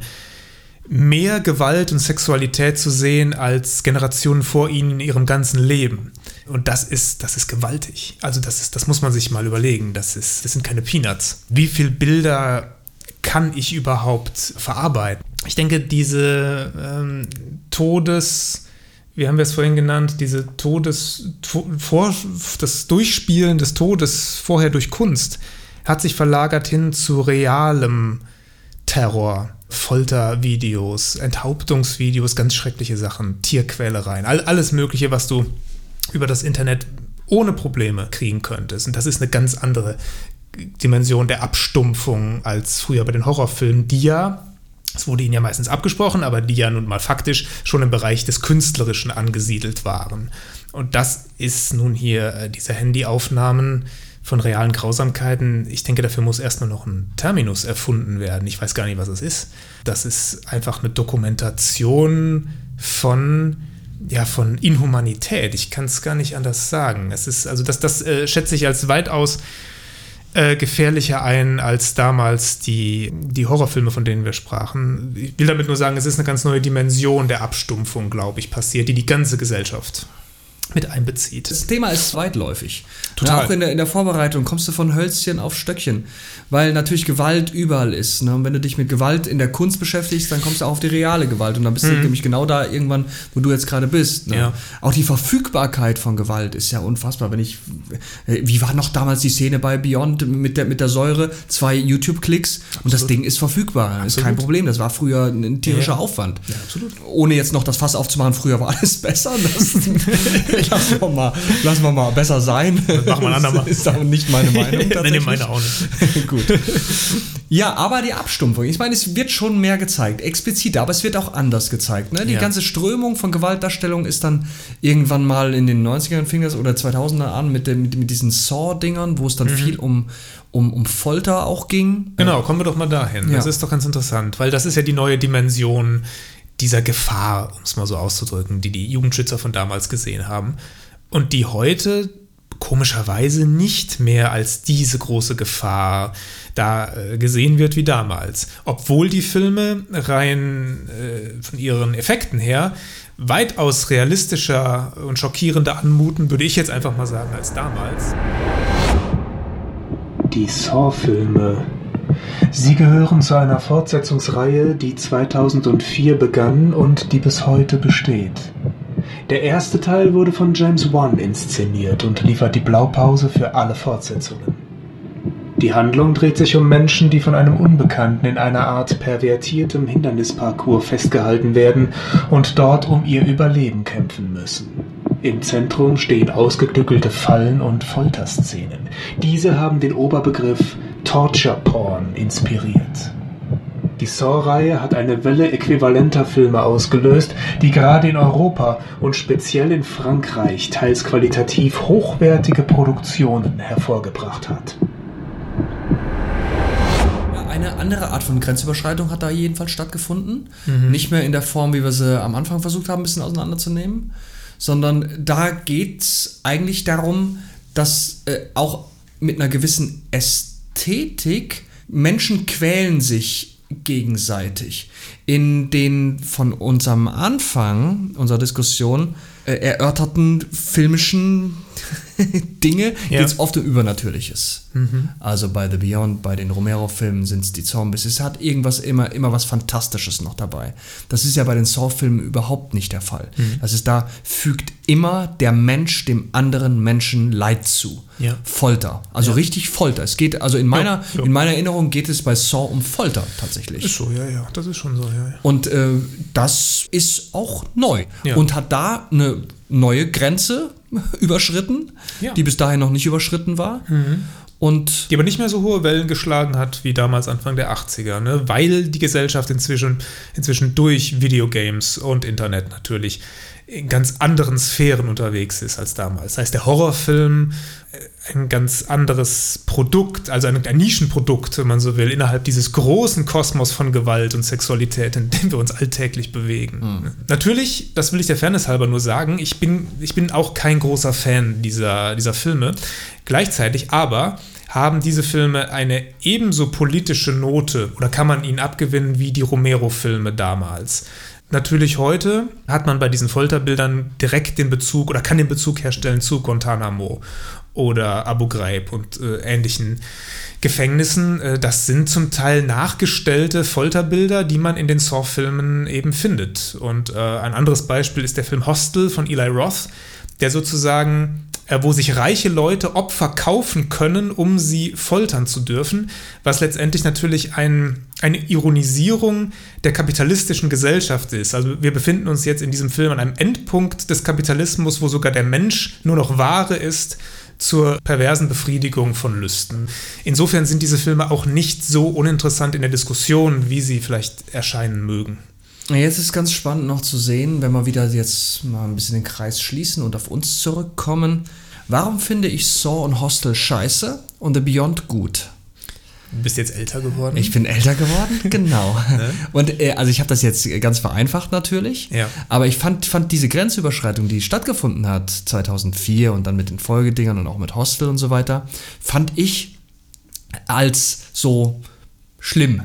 [SPEAKER 3] mehr Gewalt und Sexualität zu sehen als Generationen vor ihnen in ihrem ganzen Leben. Und das ist, das ist gewaltig. Also das ist, das muss man sich mal überlegen. Das ist, das sind keine Peanuts. Wie viele Bilder kann ich überhaupt verarbeiten? Ich denke, diese ähm, Todes, wie haben wir es vorhin genannt, diese Todes, to, vor, das Durchspielen des Todes vorher durch Kunst hat sich verlagert hin zu realem Terror, Foltervideos, Enthauptungsvideos, ganz schreckliche Sachen, Tierquälereien, all, alles Mögliche, was du über das Internet ohne Probleme kriegen könntest. Und das ist eine ganz andere Dimension der Abstumpfung als früher bei den Horrorfilmen, die ja, es wurde ihnen ja meistens abgesprochen, aber die ja nun mal faktisch schon im Bereich des Künstlerischen angesiedelt waren. Und das ist nun hier äh, diese Handyaufnahmen von realen Grausamkeiten. Ich denke, dafür muss erstmal noch ein Terminus erfunden werden. Ich weiß gar nicht, was es ist. Das ist einfach eine Dokumentation von ja, von Inhumanität. Ich kann es gar nicht anders sagen. Es ist, also das, das äh, schätze ich als weitaus äh, gefährlicher ein als damals die, die Horrorfilme, von denen wir sprachen. Ich will damit nur sagen, es ist eine ganz neue Dimension der Abstumpfung, glaube ich, passiert, die die ganze Gesellschaft mit einbezieht.
[SPEAKER 1] Das Thema ist weitläufig.
[SPEAKER 3] Total.
[SPEAKER 1] Ja, auch in der, in der Vorbereitung kommst du von Hölzchen auf Stöckchen, weil natürlich Gewalt überall ist. Ne? Und wenn du dich mit Gewalt in der Kunst beschäftigst, dann kommst du auch auf die reale Gewalt. Und dann bist du nämlich genau da irgendwann, wo du jetzt gerade bist. Ne?
[SPEAKER 3] Mhm. Ja.
[SPEAKER 1] Auch die Verfügbarkeit von Gewalt ist ja unfassbar. Wenn ich, äh, wie war noch damals die Szene bei Beyond mit der, mit der Säure? Zwei YouTube-Klicks und das Ding ist verfügbar. Ist kein Problem. Das war früher ein tierischer
[SPEAKER 3] Ja.
[SPEAKER 1] Aufwand.
[SPEAKER 3] Absolut.
[SPEAKER 1] Ohne jetzt noch das Fass aufzumachen, früher war alles [laughs] besser. [laughs] [laughs] Lassen, wir mal, lassen wir mal besser sein.
[SPEAKER 3] machen wir ein andermal.
[SPEAKER 1] Das ist auch nicht meine Meinung. Tatsächlich.
[SPEAKER 3] meine auch nicht. [laughs]
[SPEAKER 1] Gut. Ja, aber die Abstumpfung. Ich meine, es wird schon mehr gezeigt, explizit, aber es wird auch anders gezeigt. Ne? Die
[SPEAKER 3] Ja.
[SPEAKER 1] ganze Strömung von Gewaltdarstellung ist dann irgendwann mal in den 90ern fing das oder 2000er an mit, dem, mit, mit diesen Saw-Dingern, wo es dann viel um, um, um Folter auch ging.
[SPEAKER 3] Genau, kommen wir doch mal dahin.
[SPEAKER 1] Ja.
[SPEAKER 3] Das ist doch ganz interessant, weil das ist ja die neue Dimension dieser Gefahr, um es mal so auszudrücken, die die Jugendschützer von damals gesehen haben und die heute komischerweise nicht mehr als diese große Gefahr da äh, gesehen wird wie damals. Obwohl die Filme rein äh, von ihren Effekten her weitaus realistischer und schockierender anmuten, würde ich jetzt einfach mal sagen, als damals.
[SPEAKER 5] Die Saw-Filme. Sie gehören zu einer Fortsetzungsreihe, die 2004 begann und die bis heute besteht. Der erste Teil wurde von James Wan inszeniert und liefert die Blaupause für alle Fortsetzungen. Die Handlung dreht sich um Menschen, die von einem Unbekannten in einer Art pervertiertem Hindernisparcours festgehalten werden und dort um ihr Überleben kämpfen müssen. Im Zentrum stehen ausgeklügelte Fallen und Folterszenen. Diese haben den Oberbegriff Torture Porn inspiriert. Die Saw-Reihe hat eine Welle äquivalenter Filme ausgelöst, die gerade in Europa und speziell in Frankreich teils qualitativ hochwertige Produktionen hervorgebracht hat.
[SPEAKER 1] eine andere Art von Grenzüberschreitung hat da jedenfalls stattgefunden. Mhm. Nicht mehr in der Form, wie wir sie am Anfang versucht haben, ein bisschen auseinanderzunehmen, sondern da geht es eigentlich darum, dass äh, auch mit einer gewissen Ästhetik Menschen quälen sich gegenseitig. In den von unserem Anfang unserer Diskussion äh, erörterten filmischen [laughs] Dinge ja. geht es oft um Übernatürliches. Mhm. Also bei The Beyond, bei den Romero-Filmen sind es die Zombies. Es hat irgendwas immer, immer was Fantastisches noch dabei. Das ist ja bei den Saw-Filmen überhaupt nicht der Fall. Mhm. Das ist da, fügt immer der Mensch dem anderen Menschen Leid zu. Ja. Folter. Also ja. richtig Folter. Es geht, also in meiner, ja, in meiner Erinnerung geht es bei Saw um Folter tatsächlich.
[SPEAKER 3] Ist so, ja, ja. Das ist schon so, ja.
[SPEAKER 1] Und äh, das ist auch neu. Und hat da eine neue Grenze [laughs] überschritten, ja. die bis dahin noch nicht überschritten war. Mhm. Und
[SPEAKER 3] die aber nicht mehr so hohe Wellen geschlagen hat wie damals Anfang der 80er, ne? weil die Gesellschaft inzwischen, inzwischen durch Videogames und Internet natürlich in ganz anderen Sphären unterwegs ist als damals. Das heißt, der Horrorfilm äh, ein ganz anderes Produkt, also ein, ein, Nischenprodukt, wenn man so will, innerhalb dieses großen Kosmos von Gewalt und Sexualität, in dem wir uns alltäglich bewegen. Mhm. Natürlich, das will ich der Fairness halber nur sagen, ich bin, ich bin auch kein großer Fan dieser, dieser Filme. Gleichzeitig aber haben diese Filme eine ebenso politische Note oder kann man ihnen abgewinnen wie die Romero-Filme damals. Natürlich heute hat man bei diesen Folterbildern direkt den Bezug oder kann den Bezug herstellen zu Guantanamo oder Abu Ghraib und äh, ähnlichen Gefängnissen. Äh, das sind zum Teil nachgestellte Folterbilder, die man in den Saw-Filmen eben findet. Und äh, ein anderes Beispiel ist der Film Hostel von Eli Roth, der sozusagen äh, wo sich reiche Leute Opfer kaufen können, um sie foltern zu dürfen, was letztendlich natürlich ein, eine Ironisierung der kapitalistischen Gesellschaft ist. Also wir befinden uns jetzt in diesem Film an einem Endpunkt des Kapitalismus, wo sogar der Mensch nur noch Ware ist zur perversen Befriedigung von Lüsten. Insofern sind diese Filme auch nicht so uninteressant in der Diskussion, wie sie vielleicht erscheinen mögen.
[SPEAKER 1] Jetzt ist ganz spannend noch zu sehen, wenn wir wieder jetzt mal ein bisschen den Kreis schließen und auf uns zurückkommen. Warum finde ich Saw und Hostel scheiße und The Beyond gut?
[SPEAKER 3] Du bist jetzt älter geworden?
[SPEAKER 1] Ich bin älter geworden, [laughs] genau. ne? Und äh, also ich habe das jetzt ganz vereinfacht natürlich, ja. aber ich fand, fand diese Grenzüberschreitung, die stattgefunden hat 2004 und dann mit den Folgedingern und auch mit Hostel und so weiter, fand ich als so schlimm.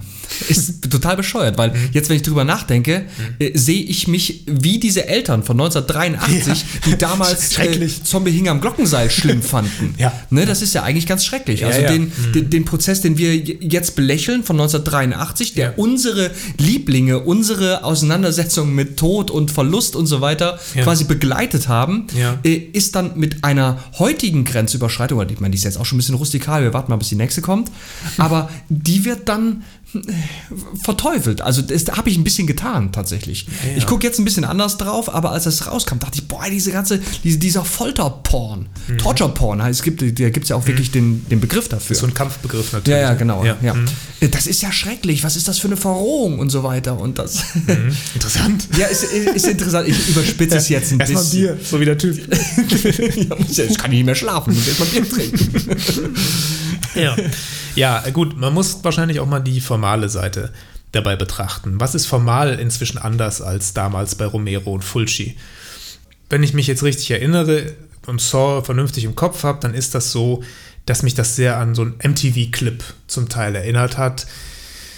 [SPEAKER 1] Ist total bescheuert, weil mhm. jetzt, wenn ich drüber nachdenke, mhm. äh, sehe ich mich wie diese Eltern von 1983, ja. die damals äh, Zombie hing am Glockenseil schlimm [laughs] fanden. Ja. Ne, das ist ja eigentlich ganz schrecklich. Also den, mhm. den, den, Prozess, den wir jetzt belächeln von 1983, der unsere Lieblinge, unsere Auseinandersetzung mit Tod und Verlust und so weiter quasi begleitet haben, äh, ist dann mit einer heutigen Grenzüberschreitung, ich meine, die ist jetzt auch schon ein bisschen rustikal, wir warten mal, bis die nächste kommt, [laughs] aber die wird dann verteufelt. Also das habe ich ein bisschen getan tatsächlich. Ja, Ich gucke jetzt ein bisschen anders drauf, aber als es rauskam, dachte ich, boah, diese ganze, diese, dieser Folterporn, mhm. Torture-Porn, es gibt, da gibt es ja auch wirklich mhm. den, den Begriff dafür. Das
[SPEAKER 3] so ein Kampfbegriff natürlich.
[SPEAKER 1] Ja, ja, genau. Ja. ja. Mhm. Das ist ja schrecklich, was ist das für eine Verrohung und so weiter. Und das
[SPEAKER 3] mhm. Interessant.
[SPEAKER 1] ja, ist, ist interessant. Ich überspitze es jetzt ein
[SPEAKER 3] bisschen. Erstmal Bier, so wie der Typ. [laughs]
[SPEAKER 1] jetzt kann ich nicht mehr schlafen, ich muss erstmal Bier trinken. [laughs]
[SPEAKER 3] ja. ja, gut, man muss wahrscheinlich auch mal die formale Seite dabei betrachten. Was ist formal inzwischen anders als damals bei Romero und Fulci? Wenn ich mich jetzt richtig erinnere, und Saw vernünftig im Kopf habe, dann ist das so, dass mich das sehr an so einen MTV-Clip zum Teil erinnert hat.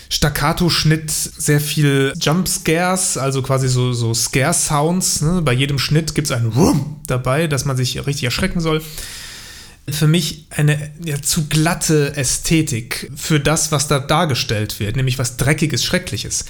[SPEAKER 3] Staccato-Schnitt, sehr viel Jump-Scares, also quasi so, so Scare-Sounds. Ne? Bei jedem Schnitt gibt es einen Rum dabei, dass man sich richtig erschrecken soll. Für mich eine ja, zu glatte Ästhetik für das, was da dargestellt wird, nämlich was Dreckiges, Schreckliches.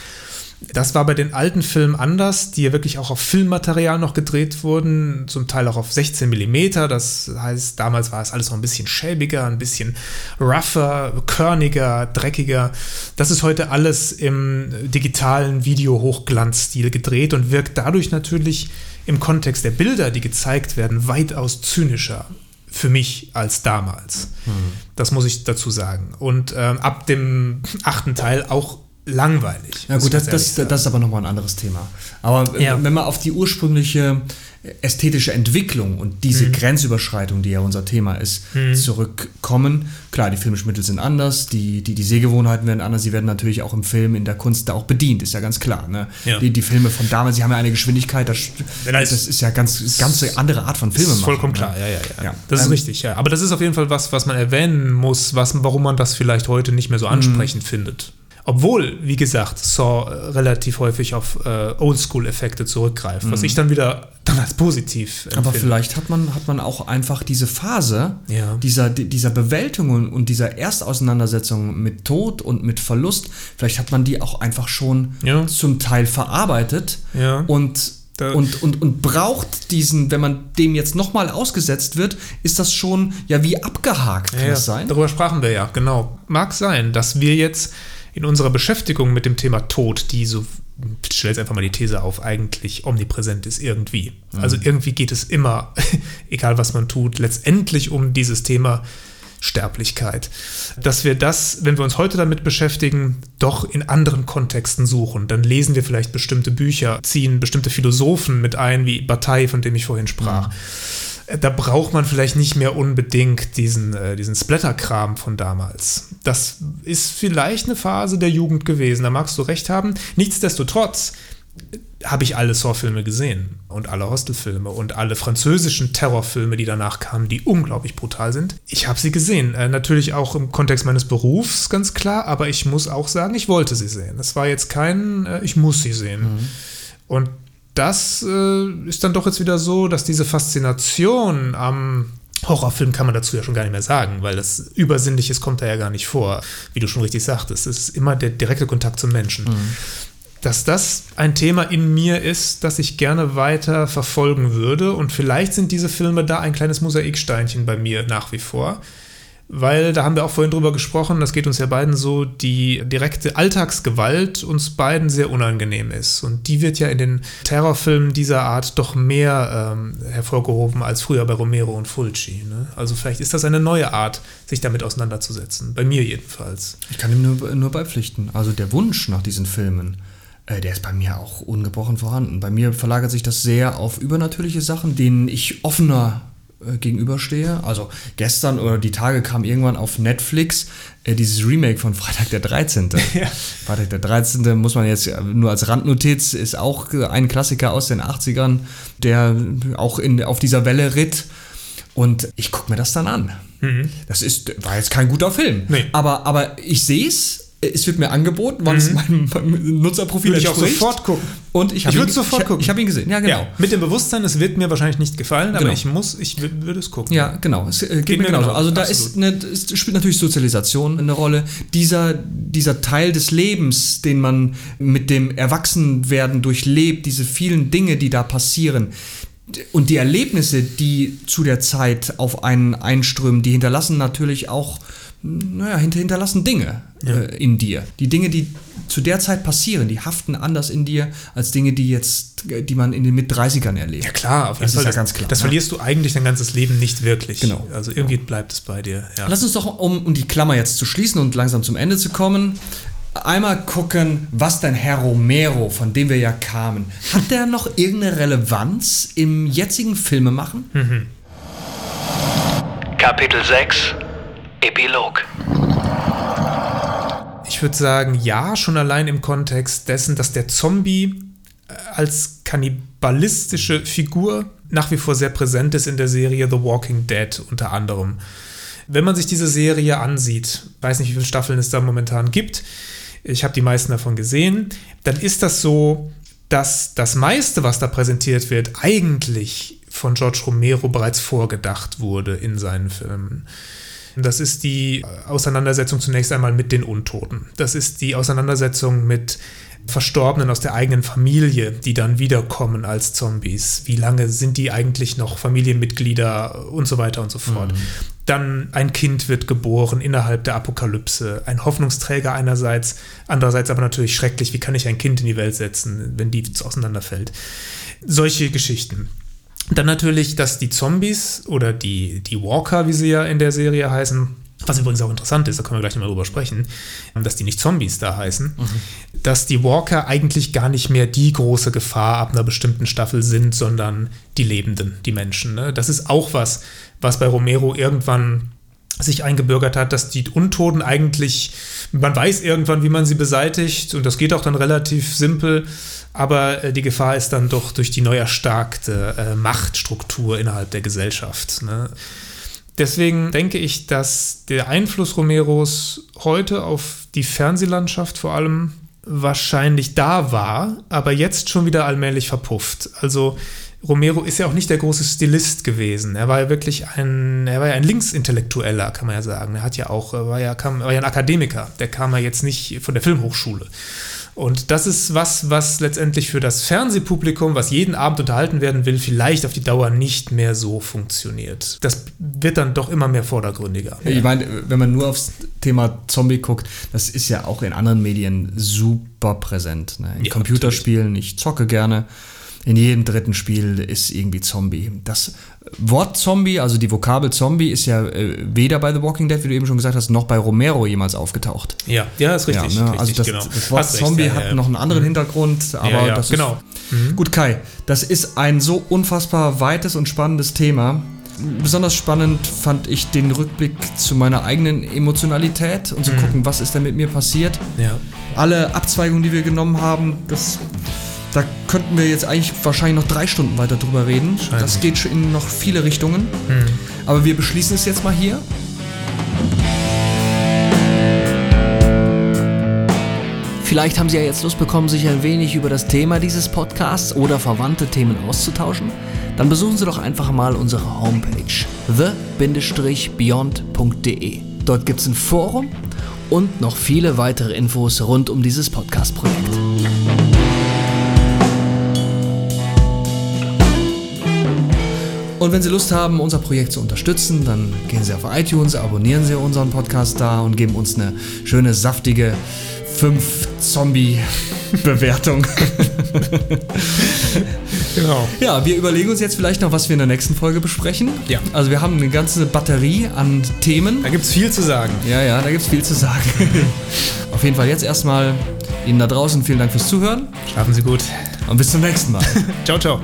[SPEAKER 3] Das war bei den alten Filmen anders, die ja wirklich auch auf Filmmaterial noch gedreht wurden, zum Teil auch auf 16 mm. Das heißt, damals war es alles noch ein bisschen schäbiger, ein bisschen rougher, körniger, dreckiger. Das ist heute alles im digitalen Video-Hochglanzstil gedreht und wirkt dadurch natürlich im Kontext der Bilder, die gezeigt werden, weitaus zynischer für mich als damals. Hm. Das muss ich dazu sagen. Und ähm, ab dem achten Teil auch langweilig.
[SPEAKER 1] Ja gut, das, das, das, ist aber nochmal ein anderes Thema. Aber ja. wenn man auf die ursprüngliche ästhetische Entwicklung und diese mhm. Grenzüberschreitung, die ja unser Thema ist, mhm. zurückkommen. Klar, die filmischen Mittel sind anders, die, die, die Sehgewohnheiten werden anders, sie werden natürlich auch im Film, in der Kunst da auch bedient, ist ja ganz klar. Ne? Ja. Die, die Filme von damals, sie haben ja eine Geschwindigkeit, das, das ist ja ganz, ganz andere Art von Filmen.
[SPEAKER 3] Vollkommen
[SPEAKER 1] ne?
[SPEAKER 3] klar, ja, ja, ja. ja. Das ähm, ist richtig, ja. Aber das ist auf jeden Fall was, was man erwähnen muss, was, warum man das vielleicht heute nicht mehr so mhm. ansprechend findet. Obwohl, wie gesagt, Saw äh, relativ häufig auf äh, Oldschool-Effekte zurückgreift, mhm. was ich dann wieder dann als positiv
[SPEAKER 1] empfinde. Aber vielleicht hat man, hat man auch einfach diese Phase ja. dieser, dieser Bewältigung und dieser Erstauseinandersetzung mit Tod und mit Verlust, vielleicht hat man die auch einfach schon ja. zum Teil verarbeitet ja. und und, und, und braucht diesen, wenn man dem jetzt nochmal ausgesetzt wird, ist das schon ja wie abgehakt, kann
[SPEAKER 3] ja,
[SPEAKER 1] das sein?
[SPEAKER 3] Darüber sprachen wir ja, genau. Mag sein, dass wir jetzt in unserer Beschäftigung mit dem Thema Tod, die so, ich stelle jetzt einfach mal die These auf, eigentlich omnipräsent ist irgendwie. Mhm. Also irgendwie geht es immer, [laughs] egal was man tut, letztendlich um dieses Thema Sterblichkeit. Dass wir das, wenn wir uns heute damit beschäftigen, doch in anderen Kontexten suchen. Dann lesen wir vielleicht bestimmte Bücher, ziehen bestimmte Philosophen mit ein, wie Bataille, von dem ich vorhin sprach. Mhm da braucht man vielleicht nicht mehr unbedingt diesen, äh, diesen Splatter-Kram von damals. Das ist vielleicht eine Phase der Jugend gewesen, da magst du recht haben. Nichtsdestotrotz habe ich alle Saw-Filme gesehen und alle Hostelfilme und alle französischen Terrorfilme, die danach kamen, die unglaublich brutal sind. Ich habe sie gesehen. Äh, natürlich auch im Kontext meines Berufs, ganz klar, aber ich muss auch sagen, ich wollte sie sehen. Es war jetzt kein, äh, ich muss sie sehen. Mhm. Und das äh, ist dann doch jetzt wieder so, dass diese Faszination am Horrorfilm kann man dazu ja schon gar nicht mehr sagen, weil das Übersinnliches kommt da ja gar nicht vor, wie du schon richtig sagtest. Es ist immer der direkte Kontakt zum Menschen. Mhm. Dass das ein Thema in mir ist, das ich gerne weiter verfolgen würde und vielleicht sind diese Filme da ein kleines Mosaiksteinchen bei mir nach wie vor weil da haben wir auch vorhin drüber gesprochen, das geht uns ja beiden so, die direkte Alltagsgewalt uns beiden sehr unangenehm ist. Und die wird ja in den Terrorfilmen dieser Art doch mehr ähm, hervorgehoben als früher bei Romero und Fulci. Ne? Also vielleicht ist das eine neue Art, sich damit auseinanderzusetzen. Bei mir jedenfalls.
[SPEAKER 1] Ich kann ihm nur, nur beipflichten. Also der Wunsch nach diesen Filmen, äh, der ist bei mir auch ungebrochen vorhanden. Bei mir verlagert sich das sehr auf übernatürliche Sachen, denen ich offener äh, gegenüberstehe. Also gestern oder die Tage kam irgendwann auf Netflix äh, dieses Remake von Freitag der 13. [laughs] Ja. Freitag der 13. muss man jetzt nur als Randnotiz, ist auch ein Klassiker aus den 80ern, der auch in, auf dieser Welle ritt. Und ich gucke mir das dann an. Mhm. Das ist, war jetzt kein guter Film. Nee. Aber, aber ich sehe es es wird mir angeboten, wann mhm. es meinem, meinem Nutzerprofil
[SPEAKER 3] Würde ich auch sofort gucken.
[SPEAKER 1] Und ich,
[SPEAKER 3] ich würde sofort
[SPEAKER 1] ich,
[SPEAKER 3] gucken.
[SPEAKER 1] Ich habe ihn gesehen, ja genau. Ja,
[SPEAKER 3] mit dem Bewusstsein, es wird mir wahrscheinlich nicht gefallen, genau. aber ich muss, ich würde es gucken.
[SPEAKER 1] Ja, genau. Es äh, geht, geht, mir genauso. Genau. Also da ist eine, es spielt natürlich Sozialisation eine Rolle. Dieser, dieser Teil des Lebens, den man mit dem Erwachsenwerden durchlebt, diese vielen Dinge, die da passieren, und die Erlebnisse, die zu der Zeit auf einen einströmen, die hinterlassen natürlich auch naja, hinterlassen Dinge ja. äh, in dir. Die Dinge, die zu der Zeit passieren, die haften anders in dir als Dinge, die jetzt, die man in den Mit-30ern erlebt.
[SPEAKER 3] Ja klar, auf jeden das Fall. Ist ja ganz klar. Das ne? verlierst du eigentlich dein ganzes Leben nicht wirklich.
[SPEAKER 1] Genau.
[SPEAKER 3] Also irgendwie bleibt es bei dir.
[SPEAKER 1] Ja. Lass uns doch, um, um die Klammer jetzt zu schließen und langsam zum Ende zu kommen, einmal gucken, was dein Herr Romero, von dem wir ja kamen, hat der noch irgendeine Relevanz im jetzigen Filmemachen? Mhm.
[SPEAKER 2] Kapitel 6 Epilog.
[SPEAKER 3] Ich würde sagen, ja, schon allein im Kontext dessen, dass der Zombie äh, als kannibalistische Figur nach wie vor sehr präsent ist in der Serie The Walking Dead unter anderem. Wenn man sich diese Serie ansieht, weiß nicht, wie viele Staffeln es da momentan gibt, ich habe die meisten davon gesehen, dann ist das so, dass das meiste, was da präsentiert wird, eigentlich von George Romero bereits vorgedacht wurde in seinen Filmen. Das ist die Auseinandersetzung zunächst einmal mit den Untoten. Das ist die Auseinandersetzung mit Verstorbenen aus der eigenen Familie, die dann wiederkommen als Zombies. Wie lange sind die eigentlich noch Familienmitglieder und so weiter und so fort. Mhm. Dann ein Kind wird geboren innerhalb der Apokalypse. Ein Hoffnungsträger einerseits, andererseits aber natürlich schrecklich. Wie kann ich ein Kind in die Welt setzen, wenn die auseinanderfällt? Solche Geschichten. Dann natürlich, dass die Zombies oder die, die Walker, wie sie ja in der Serie heißen, was übrigens auch interessant ist, da können wir gleich nochmal drüber sprechen, dass die nicht Zombies da heißen, mhm. dass die Walker eigentlich gar nicht mehr die große Gefahr ab einer bestimmten Staffel sind, sondern die Lebenden, die Menschen. Ne? Das ist auch was, was bei Romero irgendwann sich eingebürgert hat, dass die Untoten eigentlich, man weiß irgendwann, wie man sie beseitigt und das geht auch dann relativ simpel, aber äh, die Gefahr ist dann doch durch die neu erstarkte äh, Machtstruktur innerhalb der Gesellschaft. Ne? Deswegen denke ich, dass der Einfluss Romeros heute auf die Fernsehlandschaft vor allem wahrscheinlich da war, aber jetzt schon wieder allmählich verpufft. Also Romero ist ja auch nicht der große Stilist gewesen. Er war ja wirklich ein, er war ja ein Linksintellektueller, kann man ja sagen. Er hat ja auch, war ja, kam, war ja ein Akademiker. Der kam ja jetzt nicht von der Filmhochschule. Und das ist was, was letztendlich für das Fernsehpublikum, was jeden Abend unterhalten werden will, vielleicht auf die Dauer nicht mehr so funktioniert. Das wird dann doch immer mehr vordergründiger.
[SPEAKER 1] Ich meine, wenn man nur aufs Thema Zombie guckt, das ist ja auch in anderen Medien super präsent. Ne? In ja, Computerspielen, natürlich. ich zocke gerne in jedem dritten Spiel ist irgendwie Zombie. Das Wort Zombie, also die Vokabel Zombie, ist ja äh, weder bei The Walking Dead, wie du eben schon gesagt hast, noch bei Romero jemals aufgetaucht.
[SPEAKER 3] Ja, ja, ist richtig. Ja, ne?
[SPEAKER 1] also das, genau. das Wort hast Zombie recht, ja, hat ja. noch einen anderen mhm. Hintergrund, aber das
[SPEAKER 3] genau.
[SPEAKER 1] ist. Mhm. Gut, Kai, das ist ein so unfassbar weites und spannendes Thema. Besonders spannend fand ich den Rückblick zu meiner eigenen Emotionalität und zu mhm. gucken, was ist denn mit mir passiert. Alle Abzweigungen, die wir genommen haben, das da könnten wir jetzt eigentlich wahrscheinlich noch drei Stunden weiter drüber reden. Das geht schon in noch viele Richtungen. Hm. Aber wir beschließen es jetzt mal hier.
[SPEAKER 4] Vielleicht haben Sie ja jetzt Lust bekommen, sich ein wenig über das Thema dieses Podcasts oder verwandte Themen auszutauschen. Dann besuchen Sie doch einfach mal unsere Homepage the-beyond.de. Dort gibt es ein Forum und noch viele weitere Infos rund um dieses Podcast-Projekt.
[SPEAKER 1] Und wenn Sie Lust haben, unser Projekt zu unterstützen, dann gehen Sie auf iTunes, abonnieren Sie unseren Podcast da und geben uns eine schöne, saftige 5-Zombie-Bewertung. [laughs] genau. Ja, wir überlegen uns jetzt vielleicht noch, was wir in der nächsten Folge besprechen.
[SPEAKER 3] Ja.
[SPEAKER 1] Also wir haben eine ganze Batterie an Themen.
[SPEAKER 3] Da gibt es viel zu sagen.
[SPEAKER 1] Ja, ja, da gibt es viel zu sagen. [laughs] auf jeden Fall jetzt erstmal Ihnen da draußen vielen Dank fürs Zuhören.
[SPEAKER 3] Schlafen Sie gut.
[SPEAKER 1] Und bis zum nächsten Mal. [laughs]
[SPEAKER 3] ciao, ciao.